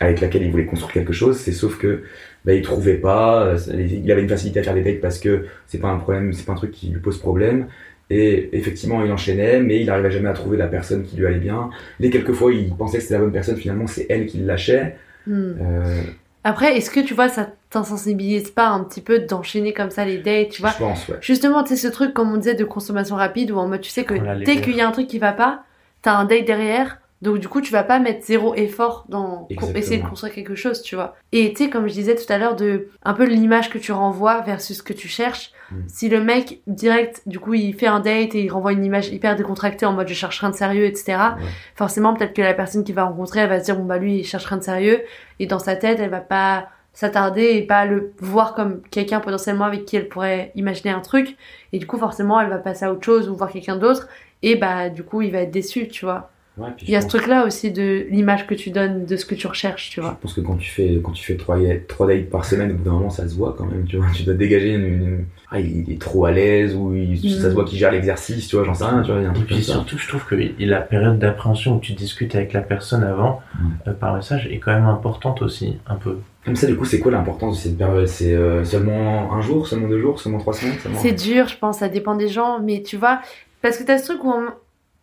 [SPEAKER 2] avec laquelle il voulait construire quelque chose. C'est sauf que. Bah, il trouvait pas. euh, Il avait une facilité à faire des dates parce que c'est pas un problème, c'est pas un truc qui lui pose problème. Et effectivement, il enchaînait, mais il n'arrivait jamais à trouver la personne qui lui allait bien. Les quelques fois, il pensait que c'était la bonne personne, finalement, c'est elle qui le lâchait.
[SPEAKER 1] Hmm.
[SPEAKER 2] Euh,
[SPEAKER 1] Après, est-ce que tu vois, ça t'insensibilise pas un petit peu d'enchaîner comme ça les dates, tu vois?
[SPEAKER 2] Je pense, ouais.
[SPEAKER 1] Justement, tu sais, ce truc, comme on disait, de consommation rapide, où en mode, tu sais que dès qu'il y a un truc qui va pas, t'as un date derrière, donc du coup, tu vas pas mettre zéro effort dans pour
[SPEAKER 2] Exactement.
[SPEAKER 1] essayer de construire quelque chose, tu vois. Et tu sais, comme je disais tout à l'heure, de un peu l'image que tu renvoies versus ce que tu cherches.
[SPEAKER 2] Mm.
[SPEAKER 1] Si le mec, direct, du coup, il fait un date et il renvoie une image hyper décontractée en mode je cherche rien de sérieux, etc.
[SPEAKER 2] Ouais.
[SPEAKER 1] Forcément, peut-être que la personne qu'il va rencontrer, elle va se dire bon bah lui, il cherche rien de sérieux, et dans sa tête, elle va pas s'attarder et pas le voir comme quelqu'un potentiellement avec qui elle pourrait imaginer un truc et du coup forcément elle va passer à autre chose ou voir quelqu'un d'autre et bah du coup il va être déçu tu vois
[SPEAKER 2] Ouais, puis
[SPEAKER 1] Il y a
[SPEAKER 2] je
[SPEAKER 1] ce truc-là aussi de l'image que tu donnes, de ce que tu recherches, tu
[SPEAKER 2] Je
[SPEAKER 1] vois.
[SPEAKER 2] pense que quand tu fais quand tu fais trois, trois dates par semaine, au bout d'un moment ça se voit quand même, tu vois. Tu dois dégager une, une- ah il est trop à l'aise ou il- ça
[SPEAKER 1] Mm.
[SPEAKER 2] se voit qu'il gère l'exercice, tu vois. J'en sais rien, tu vois. Il y a un
[SPEAKER 3] Et puis
[SPEAKER 2] comme ça.
[SPEAKER 3] surtout, je trouve que la période d'appréhension où tu discutes avec la personne avant, euh, par message, est quand même importante aussi, un peu.
[SPEAKER 2] Comme ça, du coup, c'est quoi l'importance de cette période? C'est euh, seulement un jour, seulement deux jours, seulement trois semaines seulement...
[SPEAKER 1] C'est dur, je pense, ça dépend des gens, mais tu vois, parce que t'as ce truc où on-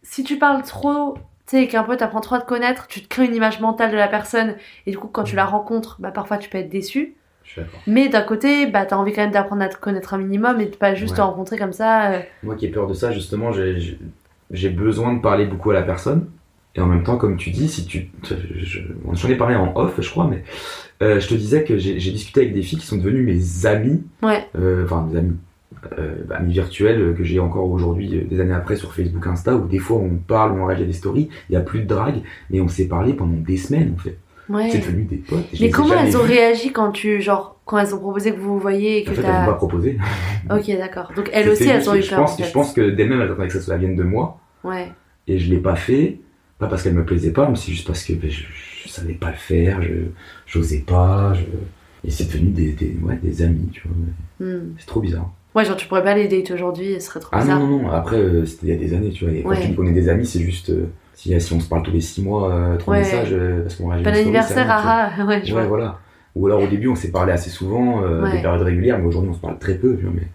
[SPEAKER 1] si tu parles trop, tu sais, et qu'un peu t'apprends trop à te connaître, tu te crées une image mentale de la personne, et du coup, quand tu la rencontres, bah parfois tu peux être déçu. Mais d'un côté, bah t'as envie quand même d'apprendre à te connaître un minimum et de pas juste
[SPEAKER 2] Ouais.
[SPEAKER 1] te rencontrer comme ça. euh,
[SPEAKER 2] Moi qui ai peur de ça, justement, j'ai- besoin de parler beaucoup à la personne. Et en même temps, comme tu dis, si tu. je- je- J'en ai parlé en off, je crois, mais euh, je te disais que j'ai j'ai discuté avec des filles qui sont devenues mes amies,
[SPEAKER 1] Ouais,
[SPEAKER 2] euh, enfin mes amies, euh, bah, euh, que j'ai encore aujourd'hui, euh, des années après, sur Facebook, Insta, où des fois on parle, on réagit à des stories, il n'y a plus de drague, mais on s'est parlé pendant des semaines en fait.
[SPEAKER 1] ouais.
[SPEAKER 2] C'est devenu des potes. je
[SPEAKER 1] Mais
[SPEAKER 2] ai
[SPEAKER 1] comment elles ont réagi quand tu, genre, quand elles ont proposé que vous vous voyez et que
[SPEAKER 2] En fait, elles pas proposé.
[SPEAKER 1] Ok, d'accord. Donc elles aussi, elles ont eu
[SPEAKER 2] je
[SPEAKER 1] peur.
[SPEAKER 2] pense,
[SPEAKER 1] en fait.
[SPEAKER 2] je pense que d'elles-mêmes, elles attendaient que ça, ça vienne de moi.
[SPEAKER 1] Ouais.
[SPEAKER 2] et je l'ai pas fait pas parce qu'elle me plaisait pas mais c'est juste parce que ben, je, je savais pas le faire je j'osais pas je... et c'est devenu des, des, ouais, des amis tu vois
[SPEAKER 1] Hmm.
[SPEAKER 2] c'est trop bizarre
[SPEAKER 1] Ouais, genre tu pourrais pas les date aujourd'hui, ce serait trop
[SPEAKER 2] ah
[SPEAKER 1] bizarre.
[SPEAKER 2] non non non après euh, c'était il y a des années tu vois quand
[SPEAKER 1] Ouais.
[SPEAKER 2] qu'on est des amis c'est juste euh, si, si on se parle tous les six mois euh, trois
[SPEAKER 1] Ouais.
[SPEAKER 2] messages euh, parce qu'on réagit
[SPEAKER 1] Bon anniversaire,
[SPEAKER 2] tu
[SPEAKER 1] ah ah, ouais, je
[SPEAKER 2] ouais
[SPEAKER 1] vois.
[SPEAKER 2] voilà ou alors au début on s'est parlé assez souvent des périodes régulières mais aujourd'hui on se parle très peu tu vois, mais,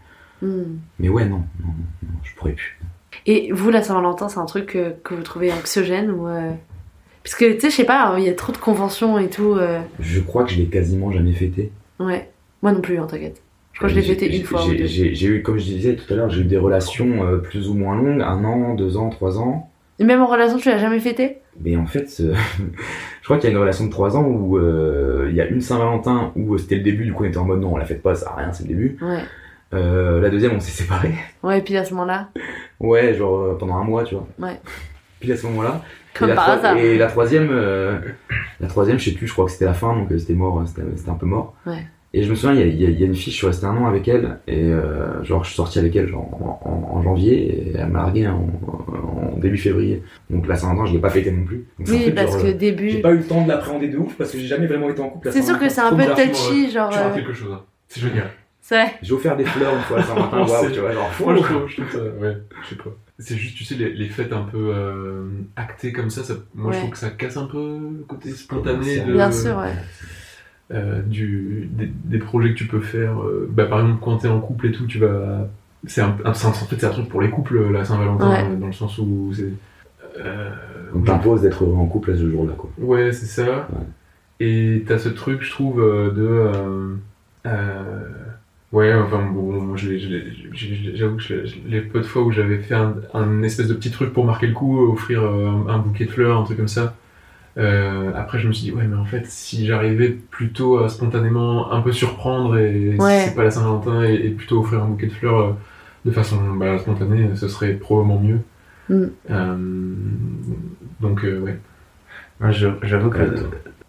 [SPEAKER 1] Hmm.
[SPEAKER 2] mais ouais non, non, je pourrais plus
[SPEAKER 1] Et vous, la Saint-Valentin, c'est un truc que, vous trouvez anxiogène ou. Parce que, tu sais, je sais pas, il y a trop de conventions et tout.
[SPEAKER 2] je crois que je l'ai quasiment jamais fêté
[SPEAKER 1] Ouais. Moi non plus, hein, t'inquiète. Je crois que je l'ai
[SPEAKER 2] J'ai-
[SPEAKER 1] fêté une fois
[SPEAKER 2] j'ai- eu, comme je disais tout à l'heure, j'ai eu des relations euh, plus ou moins longues, un an, deux ans, trois ans.
[SPEAKER 1] Et même en relation, tu l'as jamais fêté?
[SPEAKER 2] Mais en fait, euh, je crois qu'il y a une relation de trois ans où euh, il y a une Saint-Valentin où c'était le début, du coup on était en mode non, on la fête pas, ça a rien, c'est le début.
[SPEAKER 1] Ouais.
[SPEAKER 2] La deuxième, on s'est séparés.
[SPEAKER 1] Ouais, et puis à ce moment-là,
[SPEAKER 2] Ouais, genre pendant un mois, tu vois.
[SPEAKER 1] Ouais.
[SPEAKER 2] Puis à ce moment-là.
[SPEAKER 1] comme
[SPEAKER 2] et
[SPEAKER 1] par hasard.
[SPEAKER 2] Et la troisième, la troisième, je sais plus, je crois que c'était la fin, donc c'était mort, c'était c'était un peu mort.
[SPEAKER 1] Ouais.
[SPEAKER 2] Et je me souviens, il y a, il y a- il y a une fille, je suis resté un an avec elle, et euh, genre je suis sorti avec elle genre, en, en- en janvier, et elle m'a largué en, en début février. Donc la Saint-Valentin, je l'ai pas fêté non plus. Donc,
[SPEAKER 1] Oui,
[SPEAKER 2] truc,
[SPEAKER 1] parce
[SPEAKER 2] genre,
[SPEAKER 1] que
[SPEAKER 2] euh,
[SPEAKER 1] début.
[SPEAKER 2] J'ai pas eu le temps de l'appréhender de ouf, parce que j'ai jamais vraiment été en couple.
[SPEAKER 1] C'est sûr que c'est un peu touchy, genre.
[SPEAKER 4] Tu
[SPEAKER 1] euh,
[SPEAKER 4] quelque chose. hein. C'est génial.
[SPEAKER 1] C'est vrai.
[SPEAKER 2] J'ai offert des fleurs une fois à Saint-Valentin, waouh, tu vois, genre fou.
[SPEAKER 4] Je trouve, je trouve ça, ouais, je sais pas. C'est juste, tu sais, les, les fêtes un peu euh, actées comme ça, ça moi
[SPEAKER 1] Ouais.
[SPEAKER 4] je trouve que ça casse un peu le côté spontané de,
[SPEAKER 1] Bien sûr, ouais.
[SPEAKER 4] Euh, du, des, des projets que tu peux faire. euh, bah, par exemple, quand t'es en couple et tout, tu vas. C'est un, en fait, c'est un truc pour les couples, la Saint-Valentin,
[SPEAKER 1] Ouais.
[SPEAKER 4] euh, dans le sens où c'est. euh,
[SPEAKER 2] On t'impose d'être heureux en couple à ce jour-là, quoi.
[SPEAKER 4] Ouais, c'est ça. Et t'as ce truc, je trouve, euh, de. euh, euh, ouais, enfin, bon, j'avoue que je l'ai- je- les peu de fois où j'avais fait un, un espèce de petit truc pour marquer le coup, offrir euh, un, un bouquet de fleurs, un truc comme ça. Euh, après, je me suis dit, ouais, mais en fait, si j'arrivais plutôt à spontanément un peu surprendre et
[SPEAKER 1] Ouais.
[SPEAKER 4] si c'est pas la Saint-Valentin et, et plutôt offrir un bouquet de fleurs euh, de façon bah, spontanée, ce serait probablement mieux.
[SPEAKER 1] Mm.
[SPEAKER 4] Euh, donc, euh, ouais.
[SPEAKER 3] J'avoue que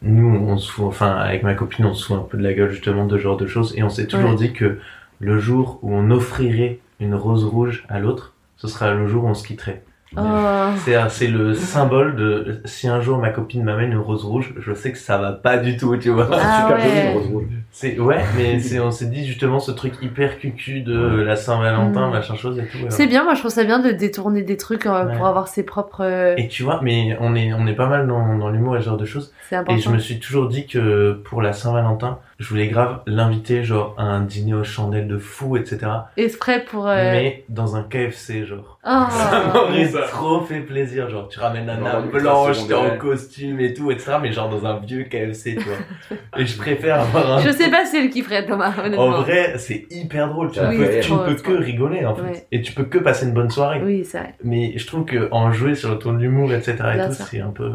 [SPEAKER 3] nous, on se fout, enfin, avec ma copine, on se fout un peu de la gueule justement de ce genre de choses, et on s'est toujours
[SPEAKER 1] Ouais.
[SPEAKER 3] dit que le jour où on offrirait une rose rouge à l'autre, ce sera le jour où on se quitterait.
[SPEAKER 1] Oh.
[SPEAKER 3] C'est le symbole de si un jour ma copine m'amène une rose rouge, je sais que ça va pas du tout, tu vois.
[SPEAKER 2] C'est
[SPEAKER 1] Ah
[SPEAKER 2] super joli,
[SPEAKER 1] ouais.
[SPEAKER 2] le rose rouge.
[SPEAKER 3] C'est ouais, mais c'est on s'est dit justement ce truc hyper cucu de la Saint-Valentin,
[SPEAKER 1] Mm.
[SPEAKER 3] machin chose et tout. ouais.
[SPEAKER 1] C'est bien, moi je trouve ça bien de détourner des trucs euh,
[SPEAKER 3] Ouais.
[SPEAKER 1] pour avoir ses propres. euh,
[SPEAKER 3] Et tu vois, mais on est on est pas mal dans, dans l'humour et ce genre de choses.
[SPEAKER 1] C'est
[SPEAKER 3] Et je me suis toujours dit que pour la Saint-Valentin, je voulais grave l'inviter genre à un dîner aux chandelles de fou, etc.
[SPEAKER 1] Exprès pour. euh,
[SPEAKER 3] Mais dans un KFC genre.
[SPEAKER 1] Oh.
[SPEAKER 3] Ça m'aurait trop fait plaisir, genre tu ramènes arbre
[SPEAKER 2] ultra
[SPEAKER 3] blanche, t'es en costume et tout, etc. Mais genre dans un vieux KFC, tu vois. et je préfère avoir un...
[SPEAKER 1] Je sais pas si c'est le kifferait, Thomas, honnêtement.
[SPEAKER 3] En vrai, c'est hyper drôle, tu,
[SPEAKER 2] Oui,
[SPEAKER 3] peux, tu ne peux que rigoler en fait.
[SPEAKER 1] Ouais.
[SPEAKER 3] Et tu peux que passer une bonne soirée.
[SPEAKER 1] Oui, c'est vrai.
[SPEAKER 3] Mais je trouve que en jouer sur le ton de l'humour, etc. et
[SPEAKER 1] Bien
[SPEAKER 3] tout, c'est un peu...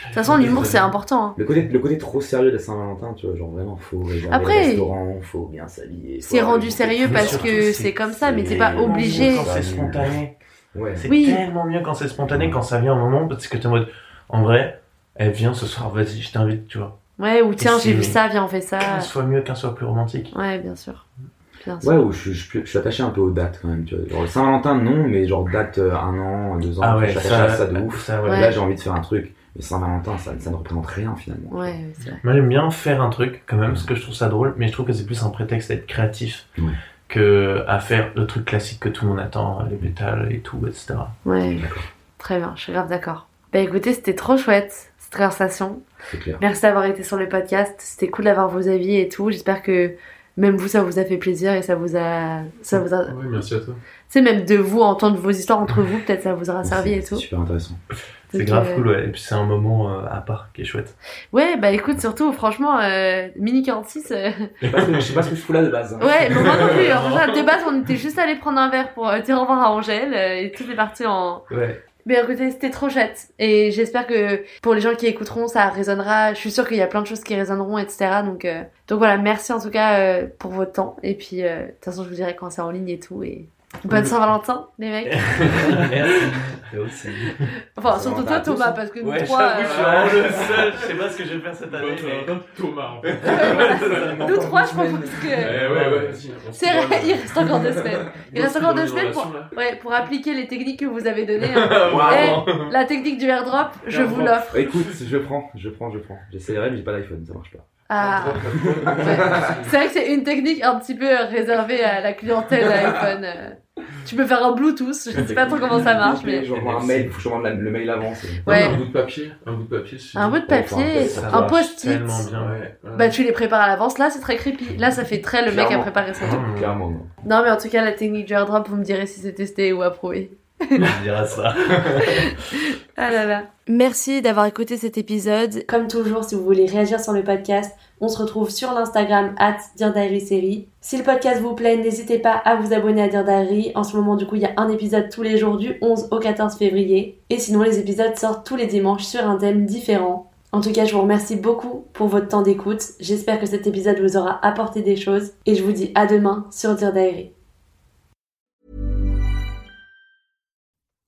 [SPEAKER 1] De toute façon, l'humour c'est important. hein.
[SPEAKER 2] Le côté, le côté trop sérieux de la Saint-Valentin, tu vois, genre vraiment, faut réserver
[SPEAKER 1] Après,
[SPEAKER 2] le restaurant, faut bien s'habiller.
[SPEAKER 1] C'est rendu sérieux parce que c'est comme ça, mais t'es pas
[SPEAKER 3] tellement
[SPEAKER 1] obligé.
[SPEAKER 3] mieux Quand c'est spontané.
[SPEAKER 2] Ouais.
[SPEAKER 3] C'est
[SPEAKER 1] Oui.
[SPEAKER 3] tellement mieux quand c'est spontané, quand ça vient au moment, parce que t'es en mode, en vrai, elle vient ce soir, vas-y, je t'invite, tu vois.
[SPEAKER 1] Ouais, ou tiens, j'ai vu ça, viens, on fait ça.
[SPEAKER 3] Qu'un soit mieux, qu'un soit plus romantique.
[SPEAKER 1] Ouais, bien sûr. Bien sûr.
[SPEAKER 2] Ouais, où je, suis- je, suis- je suis attaché un peu aux dates quand même. Tu vois. Genre, le Saint-Valentin, non, mais genre date euh, un an, deux ans,
[SPEAKER 3] Ah ouais,
[SPEAKER 2] je suis attaché à ça de ouf.
[SPEAKER 3] ça, ouais.
[SPEAKER 1] Ouais.
[SPEAKER 2] Là, j'ai envie de faire un truc. Mais Saint-Valentin, ça, ça ne représente rien finalement.
[SPEAKER 1] Ouais, ouais, c'est vrai.
[SPEAKER 3] Moi, j'aime bien faire un truc, quand même, parce que je trouve ça drôle, mais je trouve que c'est plus un prétexte à être créatif
[SPEAKER 2] Ouais.
[SPEAKER 3] que à faire le truc classique que tout le monde attend, les pétales et tout, etc.
[SPEAKER 1] Ouais,
[SPEAKER 2] D'accord.
[SPEAKER 1] très bien, je suis grave d'accord. Bah écoutez, c'était trop chouette cette conversation.
[SPEAKER 2] C'est clair.
[SPEAKER 1] Merci d'avoir été sur le podcast. C'était cool d'avoir vos avis et tout. J'espère que même vous, ça vous a fait plaisir et ça vous a. Ça vous a...
[SPEAKER 4] Ouais, merci à toi.
[SPEAKER 1] Tu sais, même de vous, entendre vos histoires entre vous, peut-être ça vous aura servi et tout.
[SPEAKER 2] C'est super intéressant.
[SPEAKER 3] C'est grave
[SPEAKER 1] euh,
[SPEAKER 3] cool, ouais. Et puis c'est un moment euh, à part qui est chouette.
[SPEAKER 1] Ouais, bah écoute, surtout, franchement, euh, Mini 46. euh,
[SPEAKER 2] Je sais pas ce que- je sais pas ce que je fous là de base. hein.
[SPEAKER 1] Ouais, bon, moi non plus. En fait, de base, on était juste allé prendre un verre pour euh, dire au revoir à Angèle euh, et tout est parti en.
[SPEAKER 3] Ouais.
[SPEAKER 1] Mais écoutez, c'était trop chouette. Et j'espère que pour les gens qui écouteront, ça résonnera. Je suis sûre qu'il y a plein de choses qui résonneront, etc. Donc, euh, donc voilà, merci en tout cas euh, pour votre temps. Et puis, euh, de toute façon, je vous dirai quand c'est en ligne et tout. Et bonne Saint-Valentin, les mecs.
[SPEAKER 3] Merci. Aussi.
[SPEAKER 1] Enfin, surtout toi, Thomas, parce que nous
[SPEAKER 3] Ouais,
[SPEAKER 1] trois.
[SPEAKER 3] je suis
[SPEAKER 1] euh,
[SPEAKER 3] vraiment le seul. Je sais pas ce que je vais faire cette année. mais-
[SPEAKER 4] Thomas, en fait.
[SPEAKER 1] Nous trois, je pense que.
[SPEAKER 4] Eh ouais, ouais,
[SPEAKER 1] C'est vrai, il reste encore deux semaines. Il reste encore deux semaines pour, ouais, pour appliquer les techniques que vous avez données. hein. Eh, la technique du airdrop, je vous l'offre.
[SPEAKER 2] Écoute, je prends, je prends, je prends. J'essaierai, mais j'ai pas d'iPhone, ça marche pas.
[SPEAKER 1] Ah. C'est vrai que c'est une technique un petit peu réservée à la clientèle iPhone. Tu peux faire un Bluetooth, je sais pas trop comment ça marche, mais.
[SPEAKER 2] J'envoie un mail, faut que je demande le mail avant.
[SPEAKER 1] Ouais.
[SPEAKER 4] Un bout de papier. Un bout de papier. si-
[SPEAKER 1] Un bout de papier, un post-it.
[SPEAKER 3] Tellement bien.
[SPEAKER 4] Ouais. ouais.
[SPEAKER 1] Bah, tu les prépares à l'avance. Là, c'est très creepy. Là, ça fait très le mec a préparé son truc.
[SPEAKER 3] Mmh.
[SPEAKER 2] Clairement, non.
[SPEAKER 1] Non, mais en tout cas, la technique du airdrop, vous me direz si c'est testé ou approuvé.
[SPEAKER 3] Je dirais ça.
[SPEAKER 1] Ah là là. Merci d'avoir écouté cet épisode. Comme toujours, si vous voulez réagir sur le podcast, on se retrouve sur l'Instagram at Dear Diary Série. Si le podcast vous plaît, n'hésitez pas à vous abonner à Dear Diary. En ce moment, du coup, il y a un épisode tous les jours du 11 au 14 février. Et sinon, les épisodes sortent tous les dimanches sur un thème différent. En tout cas, je vous remercie beaucoup pour votre temps d'écoute. J'espère que cet épisode vous aura apporté des choses. Et je vous dis à demain sur Dear Diary.